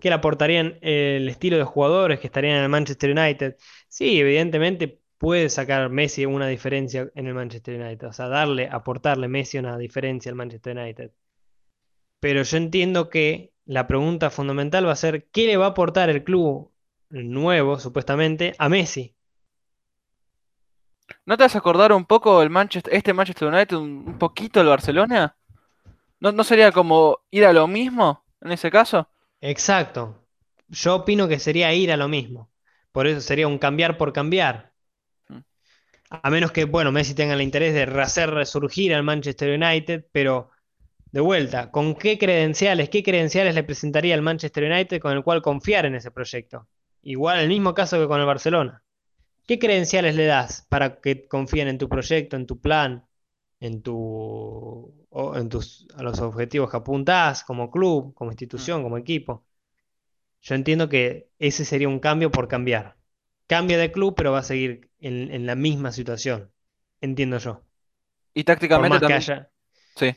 qué le aportarían el estilo de jugadores que estarían en el Manchester United. Sí, evidentemente puede sacar Messi una diferencia en el Manchester United, o sea, darle, aportarle Messi una diferencia al Manchester United. Pero yo entiendo que la pregunta fundamental va a ser, ¿qué le va a aportar el club nuevo, supuestamente, a Messi? ¿No te vas a acordar un poco el Manchester, este Manchester United, un, poquito el Barcelona? ¿No, no sería como ir a lo mismo en ese caso? Exacto. Yo opino que sería ir a lo mismo. Por eso sería un cambiar por cambiar. Mm. A menos que, bueno, Messi tenga el interés de hacer resurgir al Manchester United, pero de vuelta, ¿con qué credenciales, qué credenciales le presentaría al Manchester United con el cual confiar en ese proyecto? Igual el mismo caso que con el Barcelona. ¿Qué credenciales le das para que confíen en tu proyecto, en tu plan, en tu, en tus, a los objetivos que apuntás como club, como institución, como equipo? Yo entiendo que ese sería un cambio por cambiar. Cambia de club, pero va a seguir en, en la misma situación. Entiendo yo. Y tácticamente también. haya. Sí.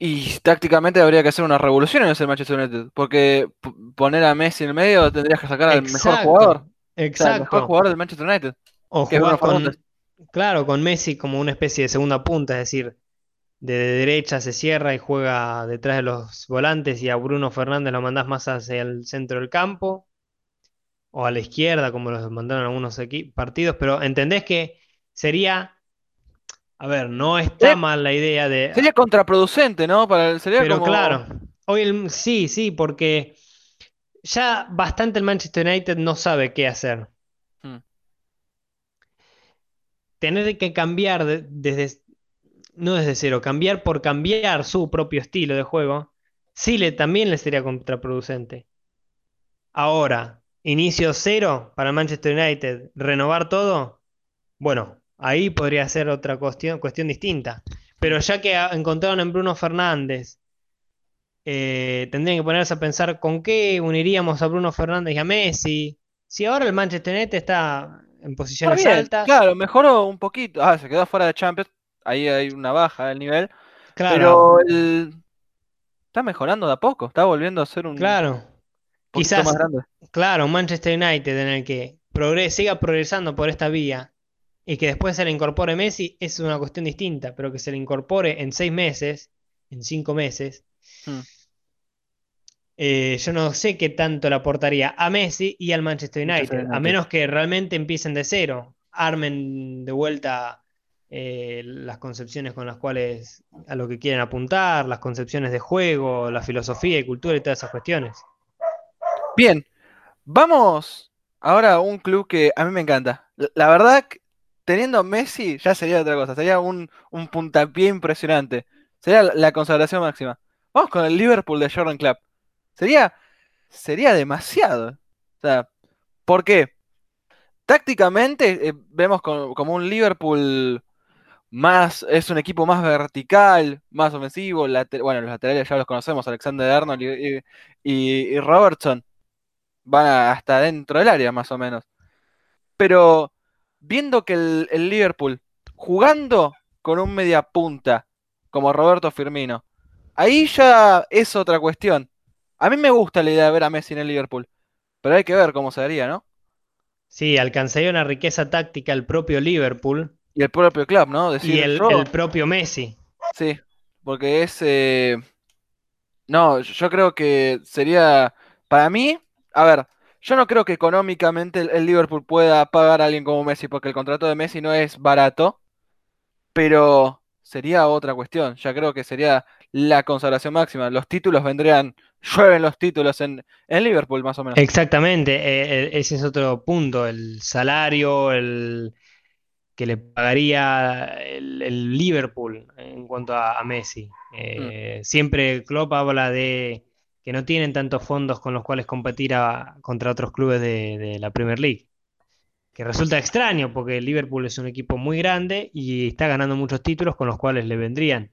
Y tácticamente habría que hacer una revolución en ese Manchester United. Porque poner a Messi en el medio tendrías que sacar al mejor jugador. Exacto, O sea, el mejor exacto. jugador del Manchester United. O que jugar con, claro, con Messi como una especie de segunda punta, es decir, de derecha se cierra y juega detrás de los volantes y a Bruno Fernández lo mandás más hacia el centro del campo o a la izquierda, como los mandaron algunos partidos, pero entendés que sería, a ver, no está Sería- mal la idea de, Sería contraproducente, ¿no? Para el, sería pero como. claro, hoy el- sí, sí, porque ya bastante el Manchester United no sabe qué hacer. Hmm. Tener que cambiar de- desde, no desde cero, cambiar por cambiar su propio estilo de juego, sí le, también le sería contraproducente. Ahora, inicio cero para Manchester United, renovar todo, bueno, ahí podría ser otra cuestión, cuestión distinta. Pero ya que encontraron en Bruno Fernández, eh, tendrían que ponerse a pensar con qué uniríamos a Bruno Fernández y a Messi. Si ahora el Manchester United está en posiciones bien, altas, claro, mejoró un poquito. Ah, se quedó fuera de Champions. Ahí hay una baja del nivel. claro, Pero el... está mejorando de a poco. Está volviendo a ser un claro. Quizás, más grande. claro, un Manchester United en el que progre- siga progresando por esta vía y que después se le incorpore Messi es una cuestión distinta, pero que se le incorpore en seis meses, en cinco meses, Hmm. Eh, yo no sé qué tanto le aportaría a Messi y al Manchester United, a menos que realmente empiecen de cero, armen de vuelta eh, las concepciones con las cuales a lo que quieren apuntar, las concepciones de juego, la filosofía y cultura y todas esas cuestiones. Bien, vamos ahora a un club que a mí me encanta. La, verdad, teniendo a Messi ya sería otra cosa, sería un, un puntapié impresionante. Sería la, consagración máxima. Vamos con el Liverpool de Jordan Klopp. Sería, sería demasiado. O sea, ¿por qué? Tácticamente eh, vemos co- como un Liverpool más, es un equipo más vertical, más ofensivo. bueno, los laterales ya los conocemos, Alexander Arnold y, Robertson van hasta dentro del área más o menos. Pero viendo que el Liverpool jugando con un mediapunta como Roberto Firmino, ahí ya es otra cuestión. A mí me gusta la idea de ver a Messi en el Liverpool, pero hay que ver cómo se haría, ¿no? Sí, alcanzaría una riqueza táctica el propio Liverpool Y el propio club, ¿no? y el, propio Messi. sí, porque es, eh, no, yo creo que sería, para mí, a ver, yo no creo que económicamente el, el Liverpool pueda pagar a alguien como Messi, porque el contrato de Messi no es barato. pero sería otra cuestión. Ya creo que sería la consagración máxima. Los títulos vendrían, llueven los títulos en, en Liverpool, más o menos. Exactamente, eh, eh, ese es otro punto, el salario, el que le pagaría el, el Liverpool en cuanto a, a Messi. Mm. Eh, siempre Klopp habla de que no tienen tantos fondos con los cuales competir a- contra otros clubes de, de la Premier League. Que resulta extraño porque el Liverpool es un equipo muy grande y está ganando muchos títulos con los cuales le vendrían,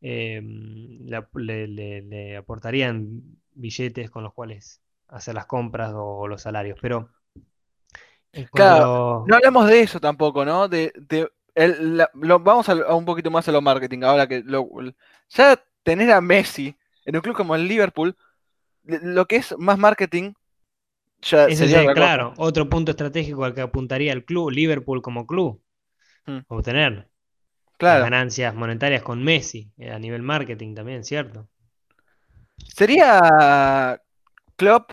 eh, le, le- le- le aportarían billetes con los cuales hacer las compras o, los salarios. Pero Claro, lo- no hablamos de eso tampoco, ¿no? De, de el- la- lo- vamos a, a un poquito más a lo marketing. Ahora que lo- ya tener a Messi en un club como el Liverpool, lo que es más marketing, ya Ese sería cosa. claro, otro punto estratégico al que apuntaría el club, Liverpool como club, Mm, obtener las Claro. ganancias monetarias con Messi, eh, a nivel marketing también, ¿cierto? ¿Sería Klopp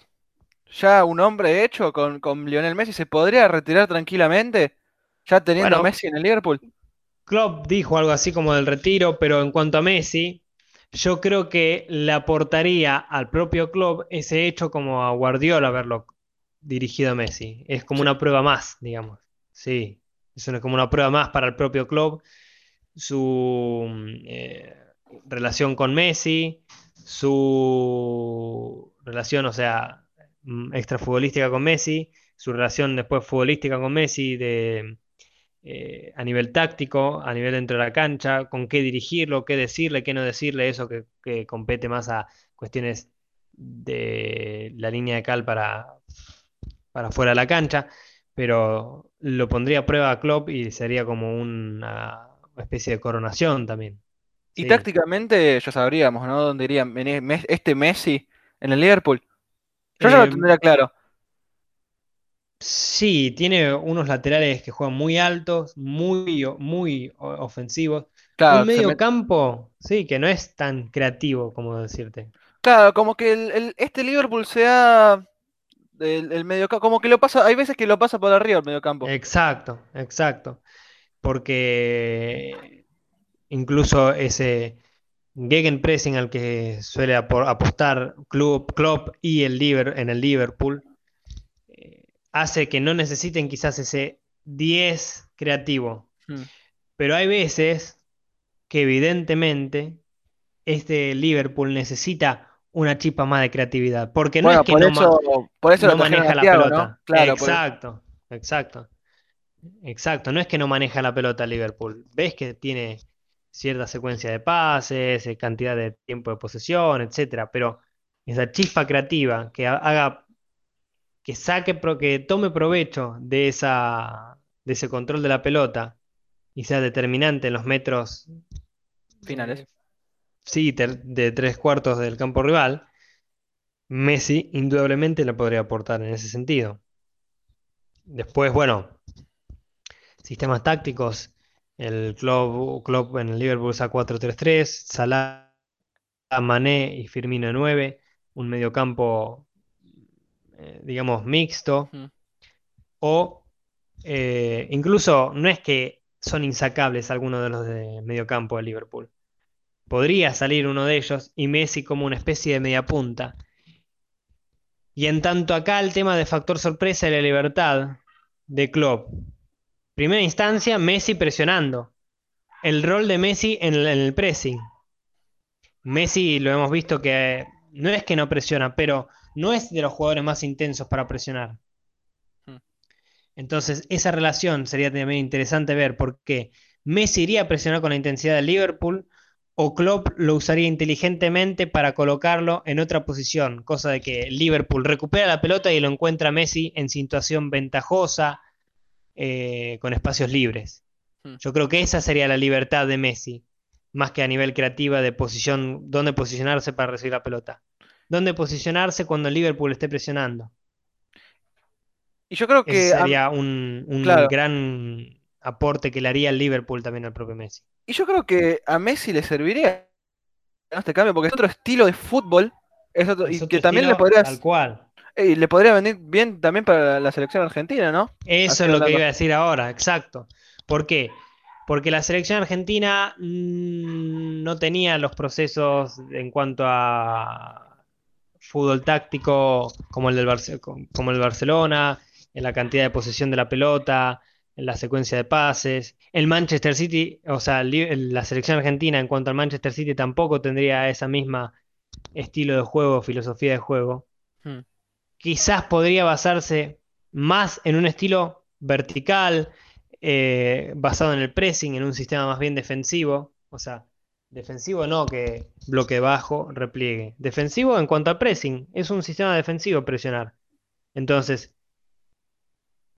ya un hombre hecho con, con Lionel Messi? ¿Se podría retirar tranquilamente ya teniendo a Messi en el Liverpool? Klopp dijo algo así como del retiro, pero en cuanto a Messi, yo creo que le aportaría al propio Klopp ese hecho como a Guardiola haberlo dirigido a Messi. Es como una prueba más, digamos. Sí, es una- como una prueba más para el propio Klopp, su mm, eh, relación con Messi, su relación, o sea, mm, extrafutbolística con Messi, su relación después futbolística con Messi de eh, a nivel táctico, a nivel dentro de la cancha, con qué dirigirlo, qué decirle, qué no decirle, eso que, compete más a cuestiones de la línea de cal para, para fuera de la cancha, pero lo pondría a prueba a Klopp y sería como una especie de coronación también. Y Sí. tácticamente ya sabríamos, ¿no? ¿Dónde iría este Messi en el Liverpool? Yo ya lo Eh, tendría claro. sí, tiene unos laterales que juegan muy altos, muy, muy ofensivos. Claro, Un medio met- campo, sí, que no es tan creativo como decirte. claro, como que el, el- este Liverpool sea el, el mediocampo, como que lo pasa, hay veces que lo pasa por arriba el mediocampo. Exacto, exacto. Porque incluso ese gegenpressing al que suele apo- apostar Club, Klopp y el Liver, en el Liverpool eh, hace que no necesiten quizás ese 10 creativo. Mm. Pero hay veces que evidentemente este Liverpool necesita una chispa más de creatividad. Porque no Bueno, es que por no, ma- eso, por eso no maneja la Thiago, pelota. ¿no? Claro, por- Exacto, exacto. No es que no maneja la pelota Liverpool. Ves que tiene cierta secuencia de pases, eh, cantidad de tiempo de posesión, etcétera, pero esa chispa creativa que ha- haga que saque que tome provecho de esa de ese control de la pelota y sea determinante en los metros finales. sí, de tres cuartos del campo rival, Messi indudablemente le podría aportar en ese sentido. Después, bueno, sistemas tácticos, el club, club en el Liverpool usa 4-3-3, Salah, Mané y Firmino 9, un mediocampo, eh, digamos, mixto, o eh, incluso no es que son insacables algunos de los de mediocampo de Liverpool. Podría salir uno de ellos y Messi como una especie de media punta. Y en tanto acá el tema de factor sorpresa y la libertad de Klopp. Primera instancia, Messi presionando. El rol de Messi en el, en el pressing. Messi lo hemos visto que no es que no presiona, pero no es de los jugadores más intensos para presionar. Hmm. Entonces, esa relación sería también interesante ver por qué Messi iría a presionar con la intensidad del Liverpool o Klopp lo usaría inteligentemente para colocarlo en otra posición, cosa de que Liverpool recupera la pelota y lo encuentra Messi en situación ventajosa, eh, con espacios libres. Hmm. Yo creo que esa sería la libertad de Messi, más que a nivel creativa de posición, dónde posicionarse para recibir la pelota. Dónde posicionarse cuando el Liverpool esté presionando. Y yo creo que. Ese sería un, un claro. gran aporte que le haría el Liverpool también al propio Messi. Y yo creo que a Messi le serviría este cambio, porque es otro estilo de fútbol. es otro- Es y que también le estilo podría, tal cual. Eh, le podría venir bien también para la, selección argentina, ¿no? Eso Así es lo que iba a decir ahora, exacto. ¿Por qué? Porque la selección argentina mm, no tenía los procesos en cuanto a fútbol táctico como el del Barce- como el Barcelona, en la cantidad de posesión de la pelota, en la secuencia de pases. El Manchester City, o sea, el la selección argentina en cuanto al Manchester City tampoco tendría esa misma estilo de juego, filosofía de juego Hmm. Quizás podría basarse más en un estilo vertical, eh, basado en el pressing, en un sistema más bien defensivo. O sea, defensivo no que bloque bajo, repliegue. Defensivo en cuanto al pressing, es un sistema defensivo presionar. Entonces,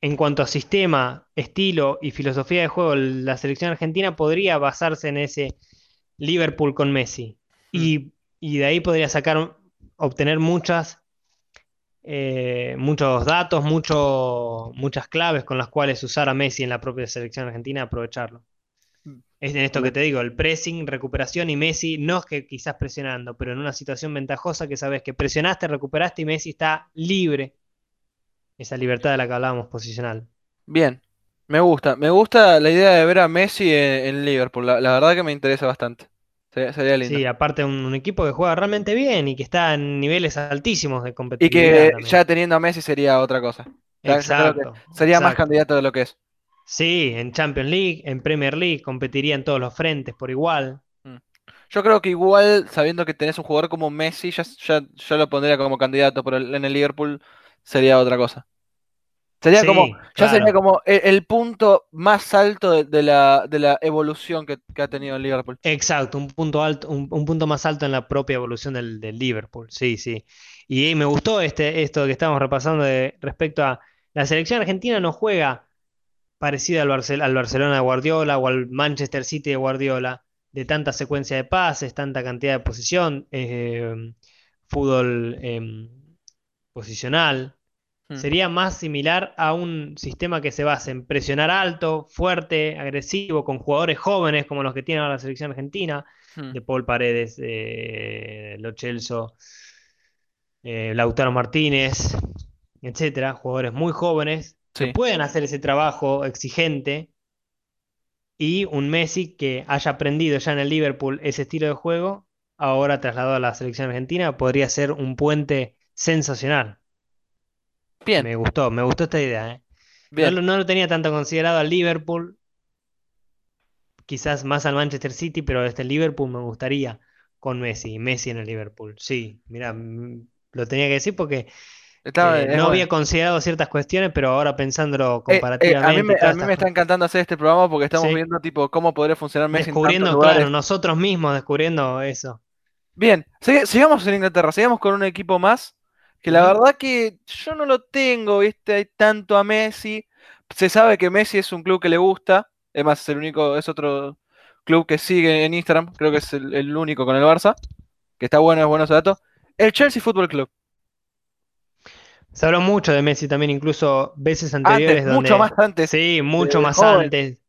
en cuanto a sistema, estilo y filosofía de juego, la selección argentina podría basarse en ese Liverpool con Messi. Y, y de ahí podría sacar, obtener muchas eh, muchos datos, mucho- muchas claves con las cuales usar a Messi en la propia selección argentina, aprovecharlo. Es en esto que te digo, el pressing, recuperación y Messi, no es que quizás presionando, pero en una situación ventajosa que sabes que presionaste, recuperaste y Messi está libre. Esa libertad de la que hablábamos posicional. Bien, me gusta. Me gusta la idea de ver a Messi en, en Liverpool. La, la verdad que me interesa bastante. Sería, sería lindo. Sí, aparte un, un equipo que juega realmente bien y que está en niveles altísimos de Y competitividad que también. ya teniendo a Messi sería otra cosa. Que Exacto, sería más candidato de lo que es. Sí, en Champions League, en Premier League, competiría en todos los frentes por igual. Yo creo que igual, sabiendo que tenés un jugador como Messi, ya, ya, ya lo pondría como candidato, pero en el Liverpool sería otra cosa. Sería Sí, como, ya sería como el, el punto más alto de, de la, de la evolución que, que ha tenido el Liverpool. Exacto, un punto alto, un, un punto más alto en la propia evolución del, del Liverpool. Sí, sí. Y me gustó este, esto que estamos repasando de, respecto a la selección argentina no juega parecido al, Barcel- al Barcelona de Guardiola o al Manchester City de Guardiola, de tanta secuencia de pases, tanta cantidad de posesión, eh, fútbol em, posicional. Hmm. Sería más similar a un sistema que se basa en presionar alto, fuerte, agresivo, con jugadores jóvenes como los que tiene ahora la selección argentina, Hmm. de Paul Paredes, eh, Lo Celso, eh, Lautaro Martínez, etcétera, jugadores muy jóvenes que pueden hacer ese trabajo exigente y un Messi que haya aprendido ya en el Liverpool ese estilo de juego, ahora trasladado a la selección argentina, podría ser un puente sensacional. Bien, Me gustó, me gustó esta idea, ¿eh? No bien. lo, no lo tenía tanto considerado al Liverpool, quizás más al Manchester City, pero este Liverpool me gustaría con Messi, Messi en el Liverpool. Sí, mira, lo tenía que decir porque Está- eh, no bueno. había considerado ciertas cuestiones, pero ahora pensándolo Eh, eh, a mí comparativamente me, a mí está encantando hacer este programa porque estamos Sí. viendo tipo cómo podría funcionar Messi en descubriendo, lugares. claro, nosotros mismos descubriendo eso. Bien, sig- sigamos en Inglaterra, sigamos con un equipo más, que la verdad que yo no lo tengo, ¿viste? Hay tanto a Messi. Se sabe que Messi es un club que le gusta, es más, es el único, es otro club que sigue en Instagram, creo que es el, el único con el Barça, que está bueno, es bueno ese dato. El Chelsea Football Club. Se habló mucho de Messi también, incluso veces Antes, anteriores mucho donde, más antes, sí, mucho más joven. antes,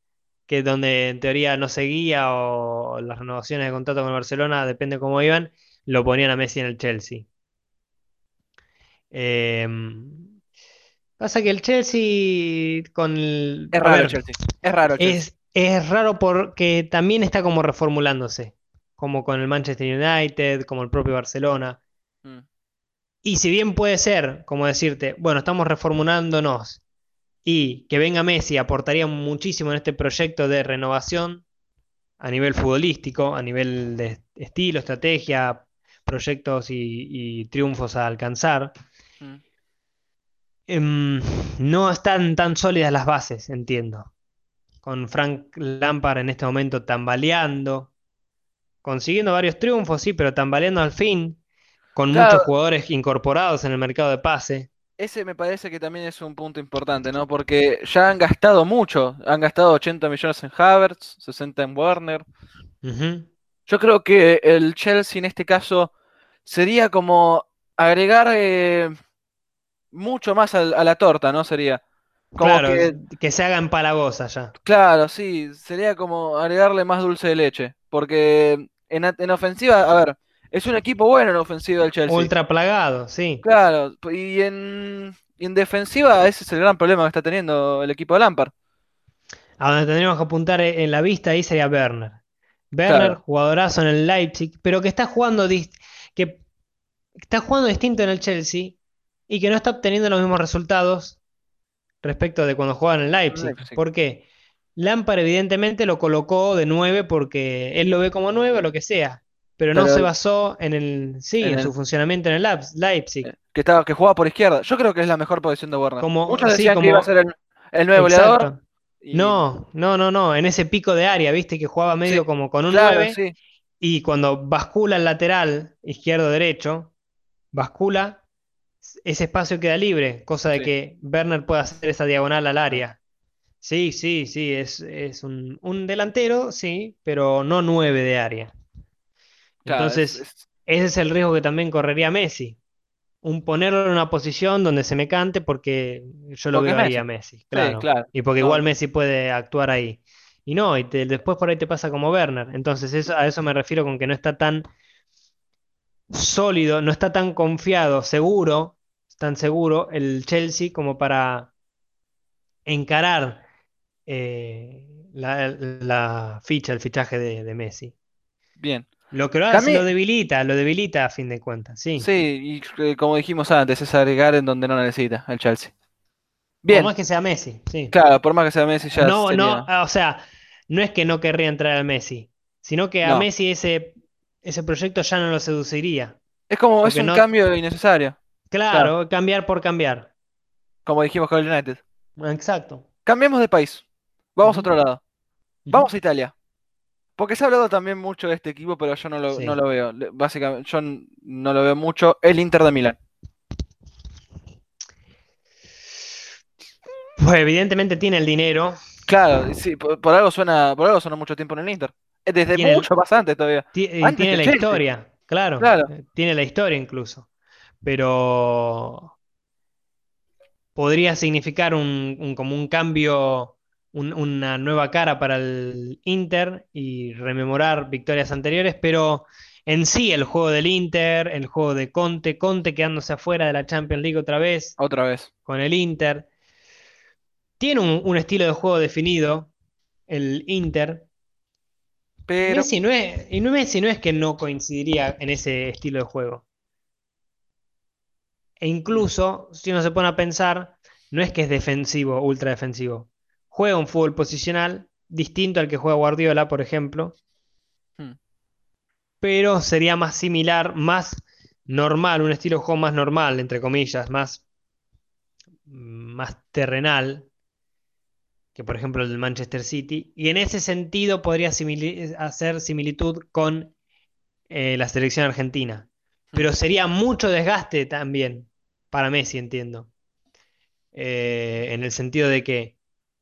que donde en teoría no seguía o las renovaciones de contrato con el Barcelona, depende cómo iban, lo ponían a Messi en el Chelsea. Eh, pasa que el Chelsea con el... Es raro el Chelsea, es raro el Chelsea. es, es raro porque también está como reformulándose, como con el Manchester United, como el propio Barcelona. Mm, Y si bien puede ser, como decirte, bueno, estamos reformulándonos y que venga Messi aportaría muchísimo en este proyecto de renovación a nivel futbolístico, a nivel de estilo, estrategia, proyectos y, y triunfos a alcanzar. Em, no están tan sólidas las bases, entiendo. Con Frank Lampard en este momento tambaleando, consiguiendo varios triunfos, sí, pero tambaleando al fin, con muchos jugadores incorporados en el mercado de pase. ese me parece que también es un punto importante, ¿no? Porque ya han gastado mucho. Han gastado 80 millones en Havertz, 60 en Werner. Yo creo que el Chelsea en este caso sería como agregar eh, mucho más al- a, la torta, ¿no? Sería como Claro, que, que se haga empalagosa ya. claro, sí, sería como agregarle más dulce de leche. Porque en, a- en ofensiva, a ver, es un equipo bueno en ofensiva el Chelsea. Ultra plagado, sí. Claro, y en, y en defensiva ese es el gran problema que está teniendo el equipo de Lampard. A donde tendríamos que apuntar en la vista ahí sería Werner. Werner, Claro, jugadorazo en el Leipzig, pero que está jugando, que está jugando distinto en el Chelsea y que no está obteniendo los mismos resultados respecto de cuando jugaba en el Leipzig. ¿Por qué? Lampard evidentemente lo colocó de 9 porque él lo ve como 9 o lo que sea, pero no se basó en el, sí, en en el, su funcionamiento en el Leipzig. que estaba, que jugaba por izquierda. Yo creo que es la mejor posición de Werner. Como, Muchos sí, decían que iba a ser el, el nuevo goleador y No, no, no, no, en ese pico de área, viste que jugaba sí, medio como con un claro, 9 sí, y cuando bascula el lateral izquierdo-derecho, bascula, ese espacio queda libre, cosa de sí. que Werner pueda hacer esa diagonal al área. Sí, sí, sí, es, es un, un delantero, sí, pero no 9 de área. Claro, Entonces, es- ese es el riesgo que también correría Messi. Un ponerlo en una posición donde se me cante porque yo lo porque veo ahí a Messi. Sí, claro. claro. Y porque No, igual Messi puede actuar ahí. Y no, y te- después por ahí te pasa como Werner. Entonces eso, a eso me refiero con que no está tan sólido, no está tan confiado, seguro, tan seguro el Chelsea como para encarar eh, la, la ficha, el fichaje de, de Messi. bien. Lo que lo hace, lo debilita, lo debilita a fin de cuentas, sí. sí, y eh, como dijimos antes, es agregar en donde no necesita el Chelsea. Por Bien, más que sea Messi, sí. claro, por más que sea Messi ya No, no, sería. o sea, no es que no querría entrar a Messi, sino que a No, Messi ese, ese proyecto ya no lo seduciría. es como, es un no, cambio innecesario. Claro, claro, cambiar por cambiar. como dijimos con el United. Exacto. Cambiemos de país. Vamos a otro lado. Vamos a Italia. Porque se ha hablado también mucho de este equipo, pero yo no lo, no Sí. lo veo. Básicamente, yo no lo veo mucho. El Inter de Milán. Pues evidentemente tiene el dinero, Claro, sí, por, por algo suena, por algo sonó mucho tiempo en el Inter. Eh, Desde tiene, el- mucho más antes todavía. Antes tiene la Chelsea. historia, claro, Claro. tiene la historia incluso, pero podría significar un, un- como un cambio, un- una nueva cara para el Inter y rememorar victorias anteriores, pero en sí el juego del Inter, el juego de Conte, Conte quedándose afuera de la Champions League otra vez Otra vez. con el Inter, tiene un, un estilo de juego definido, el Inter. Pero, Messi no es, y Messi no es que no coincidiría en ese estilo de juego. E incluso, si uno se pone a pensar, no es que es defensivo, ultra defensivo. Juega un fútbol posicional distinto al que juega Guardiola, por ejemplo, hmm, pero sería más similar, más normal, un estilo de juego más normal, entre comillas, más, más terrenal que por ejemplo el del Manchester City. Y en ese sentido podría simili- hacer similitud con eh, la selección argentina. hmm. Pero sería mucho desgaste también para Messi, entiendo. Eh, en el sentido de que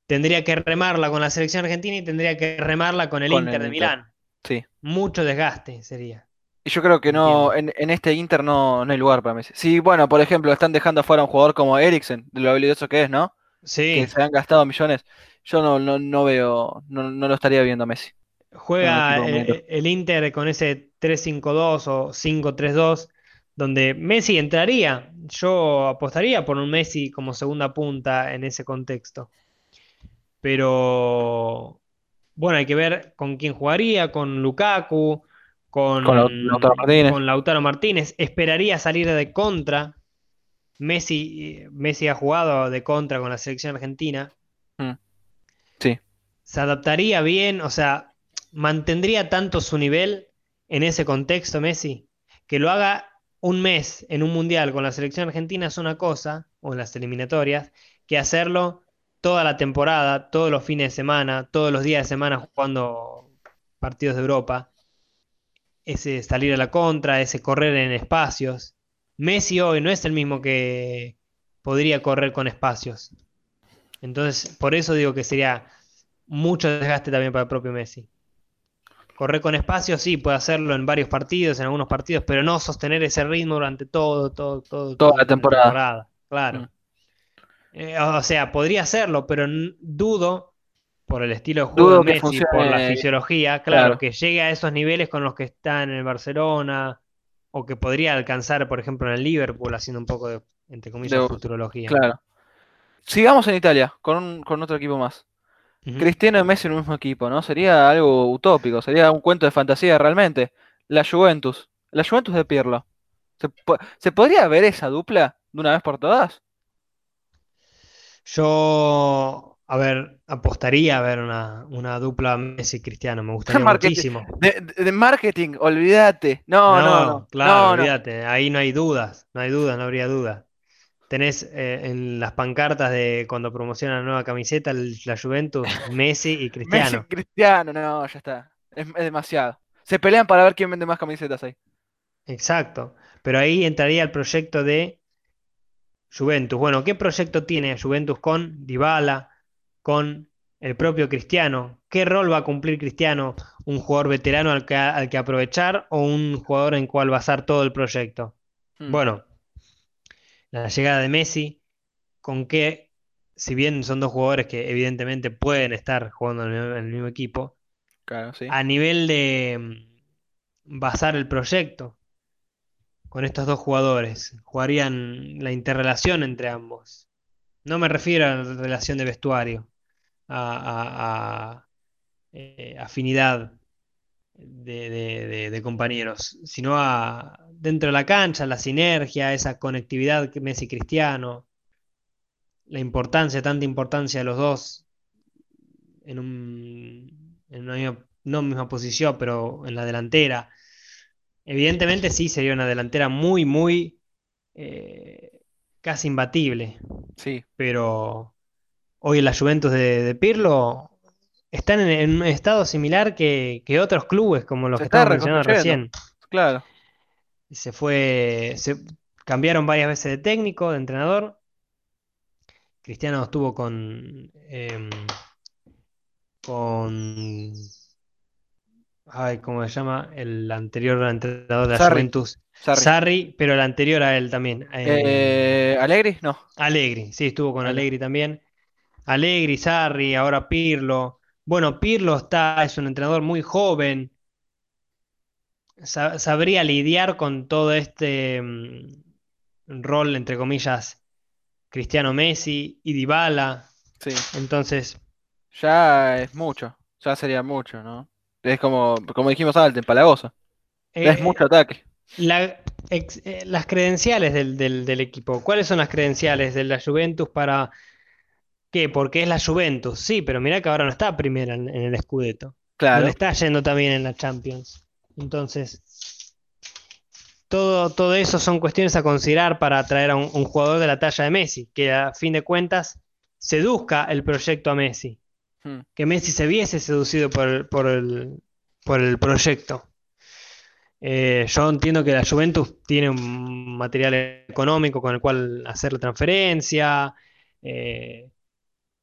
tendría que remarla con la selección argentina y tendría que remarla con el Con Inter el de Inter. Milán. Sí. Mucho desgaste sería, Y yo creo que no, en, en este Inter no, no hay lugar para Messi. Sí, bueno, por ejemplo, están dejando afuera a un jugador como Eriksen, de lo habilidoso que es, ¿no? Que Sí, se han gastado millones. Yo no, no, no veo, no, no lo estaría viendo a Messi juega como el el Inter con ese 3-5-2 o 5-3-2, donde Messi entraría. Yo apostaría por un Messi como segunda punta en ese contexto. Pero Bueno, hay que ver con quién jugaría, con Lukaku, con, Con Lau- Lautaro Martínez. con Lautaro Martínez. Esperaría salir de contra. Messi, Messi ha jugado de contra con la selección argentina. Mm. Sí, Se adaptaría bien, o sea, mantendría tanto su nivel en ese contexto, Messi, que lo haga un mes en un mundial con la selección argentina es una cosa, o en las eliminatorias, que hacerlo toda la temporada, todos los fines de semana, todos los días de semana jugando partidos de Europa. Ese salir a la contra, ese correr en espacios. Messi hoy no es el mismo que podría correr con espacios. Entonces, por eso digo que sería mucho desgaste también para el propio Messi. Correr con espacio, sí, puede hacerlo en varios partidos, en algunos partidos, pero no sostener ese ritmo durante todo, todo, todo, Toda la la temporada. Claro. Mm. Eh, o sea, podría hacerlo, pero dudo, por el estilo de juego Dudo de Messi, por la fisiología, claro, Claro. que llegue a esos niveles con los que está en el Barcelona, o que podría alcanzar, por ejemplo, en el Liverpool, haciendo un poco de, entre comillas, De- futurología. claro. Sigamos en Italia, con, un- con otro equipo más. Cristiano y Messi en un mismo equipo, ¿no? Sería algo utópico, sería un cuento de fantasía realmente. La Juventus, la Juventus de Pirlo. ¿Se, po- ¿se podría ver esa dupla de una vez por todas? Yo, a ver, apostaría a ver una, una dupla Messi-Cristiano, me gustaría <laughs> Marketing. muchísimo. De, de- marketing, olvídate. No, no, no. claro, no, no. olvídate, ahí no hay dudas, no hay dudas, no habría dudas. Tenés eh, en las pancartas de cuando promocionan la nueva camiseta la Juventus, Messi y <laughs> Messi, Cristiano. Cristiano, no, ya está. Es, es demasiado. Se pelean para ver quién vende más camisetas ahí. Exacto, pero ahí entraría el proyecto de Juventus. Bueno, ¿qué proyecto tiene Juventus con Dybala, con el propio Cristiano? ¿Qué rol va a cumplir Cristiano? ¿Un jugador veterano al que, al que aprovechar o un jugador en cual basar todo el proyecto? Hmm, Bueno, la llegada de Messi, con que, si bien son dos jugadores que evidentemente pueden estar jugando en el, en el mismo equipo, claro, sí. a nivel de mm, basar el proyecto con estos dos jugadores, jugarían la interrelación entre ambos. No me refiero a la relación de vestuario, a, a- a, eh, afinidad de, de- de- de compañeros, sino a dentro de la cancha, la sinergia, esa conectividad que Messi Cristiano, la importancia, tanta importancia de los dos en un, en una misma, no misma posición, pero en la delantera. Evidentemente sí sería una delantera muy, muy eh, casi imbatible, Sí, pero hoy la Juventus de, de Pirlo están en, en un estado similar que, que otros clubes, como los Se que estamos mencionando recién. claro. Se fue, se cambiaron varias veces de técnico, de entrenador. Cristiano estuvo con, em, con, ay, ¿cómo se llama? El anterior entrenador de la Sarri. Juventus, Sarri. Sarri, pero el anterior a él también. em, Eh, ¿Allegri? No. Allegri, sí, estuvo con. Allegri también. Allegri, Sarri, ahora Pirlo. Bueno, Pirlo está, es un entrenador muy joven. Sa- sabría lidiar con todo este mm, rol, entre comillas, Cristiano Messi y Dybala. Sí. Entonces, Ya es mucho. Ya sería mucho, ¿no? Es como, como dijimos antes, empalagoso. Ya es eh, mucho ataque. la- ex- eh, las credenciales del, del- del equipo. ¿Cuáles son las credenciales de la Juventus para qué? Porque es la Juventus, sí, pero mirá que ahora no está primera en, en el Scudetto. No Claro. le está yendo también en la Champions. Entonces, todo, todo eso son cuestiones a considerar para atraer a un, un jugador de la talla de Messi, que a fin de cuentas seduzca el proyecto a Messi. Hmm. Que Messi se viese seducido por el, por el, por el proyecto. Eh, yo entiendo que la Juventus tiene un material económico con el cual hacer la transferencia, eh,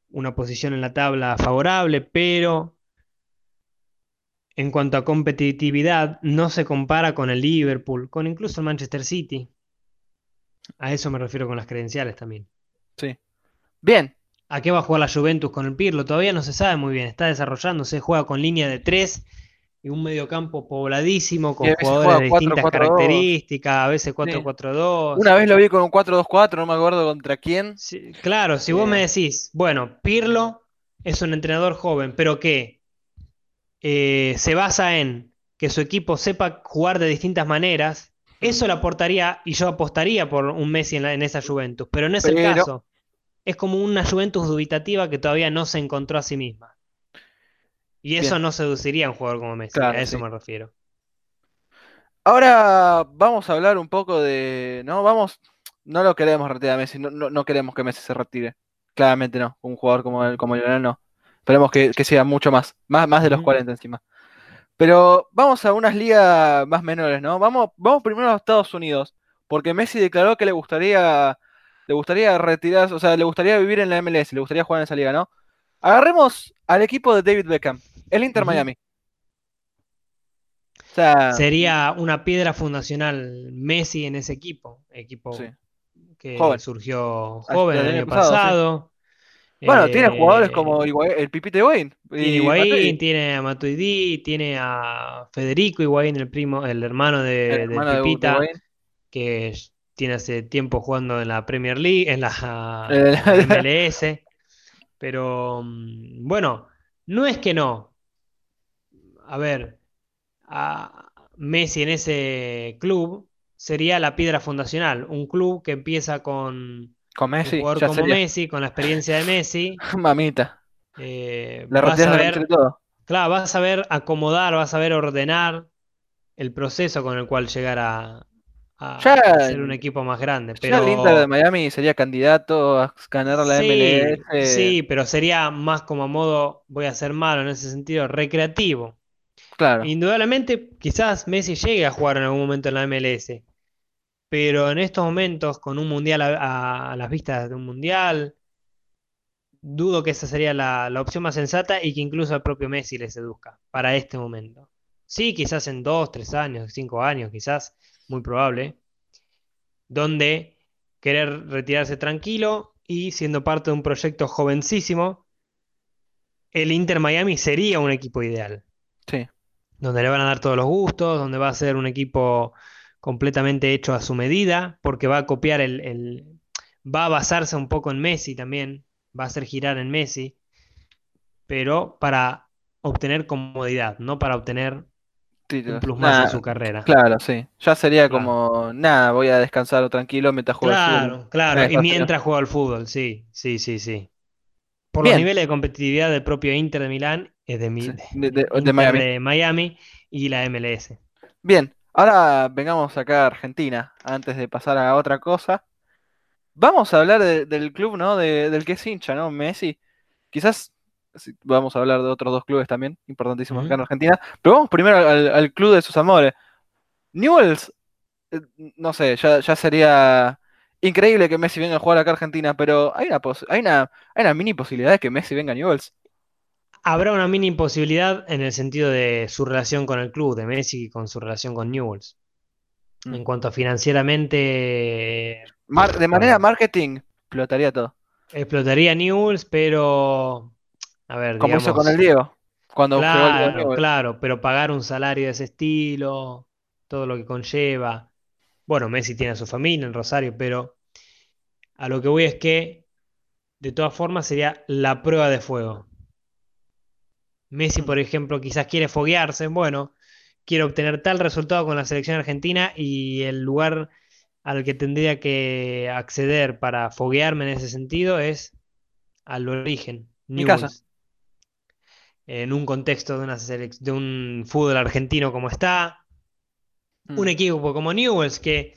una posición en la tabla favorable, pero en cuanto a competitividad no se compara con el Liverpool, con incluso el Manchester City. A eso me refiero con las credenciales también. Sí. Bien. ¿A qué va a jugar la Juventus con el Pirlo? Todavía no se sabe muy bien, está desarrollándose, juega con línea de tres y un mediocampo pobladísimo con jugadores de distintas 4-4-2. características, a veces 4-4-2. Una vez lo vi con un 4-2-4, no me acuerdo contra quién. Sí, claro, si vos Eh. me decís, bueno, Pirlo es un entrenador joven, pero ¿qué? Eh, se basa en que su equipo sepa jugar de distintas maneras, eso le aportaría y yo apostaría por un Messi en, la- en esa Juventus, pero no es el caso. Es como una Juventus dubitativa que todavía no se encontró a sí misma. Y eso Bien. no seduciría a un jugador como Messi, Claro, a eso sí. me refiero. Ahora vamos a hablar un poco de. No, vamos. No lo queremos retirar a Messi. No, no, no queremos que Messi se retire. Claramente no. Un jugador como él, como Lionel, no. Esperemos que, que siga mucho más. Más, más de los Ujú. 40 encima. Pero vamos a unas ligas más menores, ¿no? Vamos, vamos primero a Estados Unidos. Porque Messi declaró que le gustaría. Le gustaría retirarse. O sea, le gustaría vivir en la MLS. Le gustaría jugar en esa liga, ¿no? Agarremos al equipo de David Beckham. El Inter. Miami. O sea. Sería una piedra fundacional Messi en ese equipo, equipo sí. que Joven. surgió joven el año pasado. Bueno, tiene jugadores Eh, como el Pipite y Higuaín, tiene a Matuidi, tiene a Federico Higuaín, el primo, el hermano de, hermano Pipita, que tiene hace tiempo jugando en la Premier League, en la, Eh, en la <laughs> MLS. Pero mm, bueno, no es que no. A ver, a Messi en ese club sería la piedra fundacional. Un club que empieza con Con un Messi, jugador ya como sería. Messi, con la experiencia de Messi. <laughs> Mamita. eh, Le vas a la ver, todo. claro, vas a saber acomodar, vas a saber ordenar el proceso con el cual llegar a, a Ya- ser un equipo más grande. Ya el Inter de Pero Miami sería candidato a ganar la sí, MLS. sí, pero sería más como a modo, voy a ser malo en ese sentido, recreativo. Claro. Indudablemente, quizás Messi llegue a jugar en algún momento en la MLS, pero en estos momentos, con un mundial a, las vistas de un mundial, dudo que esa sería la, la opción más sensata y que incluso al propio Messi le seduzca para este momento. Sí, quizás en dos, tres años, cinco años, quizás, muy probable, donde querer retirarse tranquilo y siendo parte de un proyecto jovencísimo, el Inter Miami sería un equipo ideal Sí. donde le van a dar todos los gustos, donde va a ser un equipo completamente hecho a su medida, porque va a copiar el, el- va a basarse un poco en Messi también, va a hacer girar en Messi, pero para obtener comodidad, no para obtener un plus más en su carrera. claro, sí. Ya sería Claro. como, nada, voy a descansar tranquilo mientras juego al fútbol. Claro, claro, y mientras juega al fútbol, sí, sí, sí, sí. Por Bien. los niveles de competitividad del propio Inter de Milán, es de, mi- Sí, de- de- de- de Inter Miami. de Miami y la MLS. Bien, ahora vengamos acá a Argentina, antes de pasar a otra cosa. Vamos a hablar de- del club, ¿no? De- del que es hincha, ¿no? Messi. Quizás vamos a hablar de otros dos clubes también, importantísimos acá en Argentina. Pero vamos primero al, al club de sus amores. Newell's, eh, no sé, ya, ya sería increíble que Messi venga a jugar acá a Argentina, pero hay una, hay una, hay una mini posibilidad de que Messi venga a Newell's. Habrá una mini imposibilidad en el sentido de su relación con el club, de Messi con su relación con Newell's. Mm. En cuanto a financieramente, Mar- de manera marketing, explotaría todo. explotaría Newell's, pero, a ver, Como hizo con el Diego, cuando jugó el claro, claro, pero pagar un salario de ese estilo, todo lo que conlleva. Bueno, Messi tiene a su familia en Rosario, pero a lo que voy es que, de todas formas, sería la prueba de fuego. Messi, Mm. por ejemplo, quizás quiere foguearse, bueno, quiero obtener tal resultado con la selección argentina y el lugar al que tendría que acceder para foguearme en ese sentido es al origen, Mi casa. En un contexto de, una de un fútbol argentino como está, Mm. un equipo como Newell's que,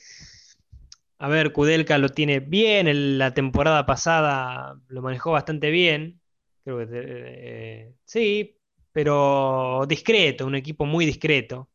a ver, Kudelka lo tiene bien, el- la temporada pasada lo manejó bastante bien, creo que eh, sí, pero discreto, un equipo muy discreto,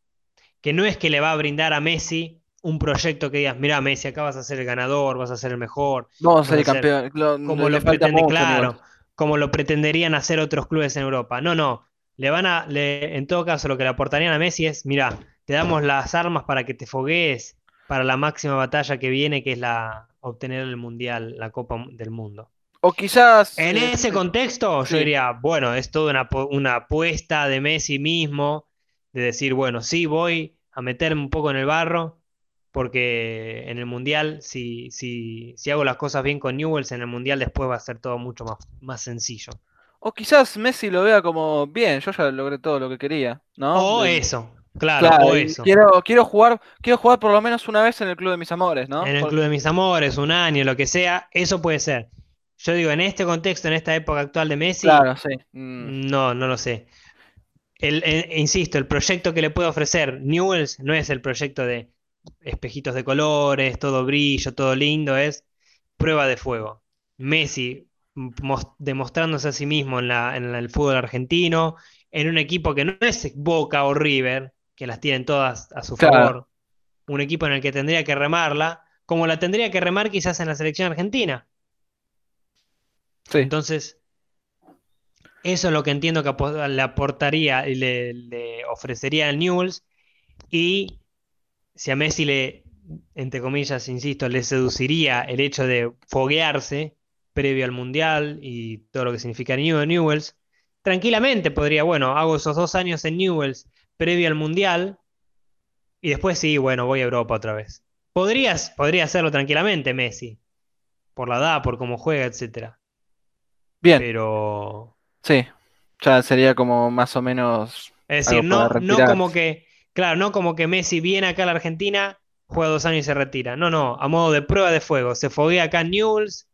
que no es que le va a brindar a Messi un proyecto que digas, mira Messi, acá vas a ser el ganador, vas a ser el mejor, Vamos a ser el campeón. Lo- como lo pretende, mucho, claro, como lo pretenderían hacer otros clubes en Europa. No, no. Le van a, le- en todo caso, lo que le aportarían a Messi es, mira, te damos las armas para que te foguees para la máxima batalla que viene, que es la obtener el mundial, la Copa del Mundo. O quizás. En eh, ese contexto, sí. yo diría, bueno, es toda una, una apuesta de Messi mismo, de decir, bueno, sí, voy a meterme un poco en el barro, porque en el Mundial, si, si, si hago las cosas bien con Newell's, en el Mundial después va a ser todo mucho más, más sencillo. O quizás Messi lo vea como, bien, yo ya logré todo lo que quería, ¿no? O De- eso, claro, claro, o eso. quiero, quiero jugar, quiero jugar por lo menos una vez en el club de mis amores, ¿no? En el Club de Mis Amores, un año, lo que sea, eso puede ser. Yo digo, en este contexto, en esta época actual de Messi, Claro, sí. mm, no, no lo sé. El, el- insisto, el proyecto que le puede ofrecer Newells no es el proyecto de espejitos de colores, todo brillo, todo lindo, es prueba de fuego. Messi mos- demostrándose a sí mismo en la- en el fútbol argentino, en un equipo que no es Boca o River, que las tienen todas a su Claro. favor, un equipo en el que tendría que remarla, como la tendría que remar quizás en la selección argentina. Entonces, eso es lo que entiendo que le aportaría y le, ofrecería al Newell's. Y si a Messi le, entre comillas, insisto, le seduciría el hecho de foguearse previo al Mundial y todo lo que significa New Newell's, tranquilamente podría, bueno, hago esos dos años en Newell's previo al Mundial y después sí, bueno, voy a Europa otra vez. Podrías, podría hacerlo tranquilamente Messi, por la edad, por cómo juega, etcétera. Bien, Pero sí. Ya sería como más o menos Es decir, no, no como que, claro, no como que Messi viene acá a la Argentina, juega dos años y se retira. No, no, a modo de prueba de fuego. Se foguea acá en Newell's,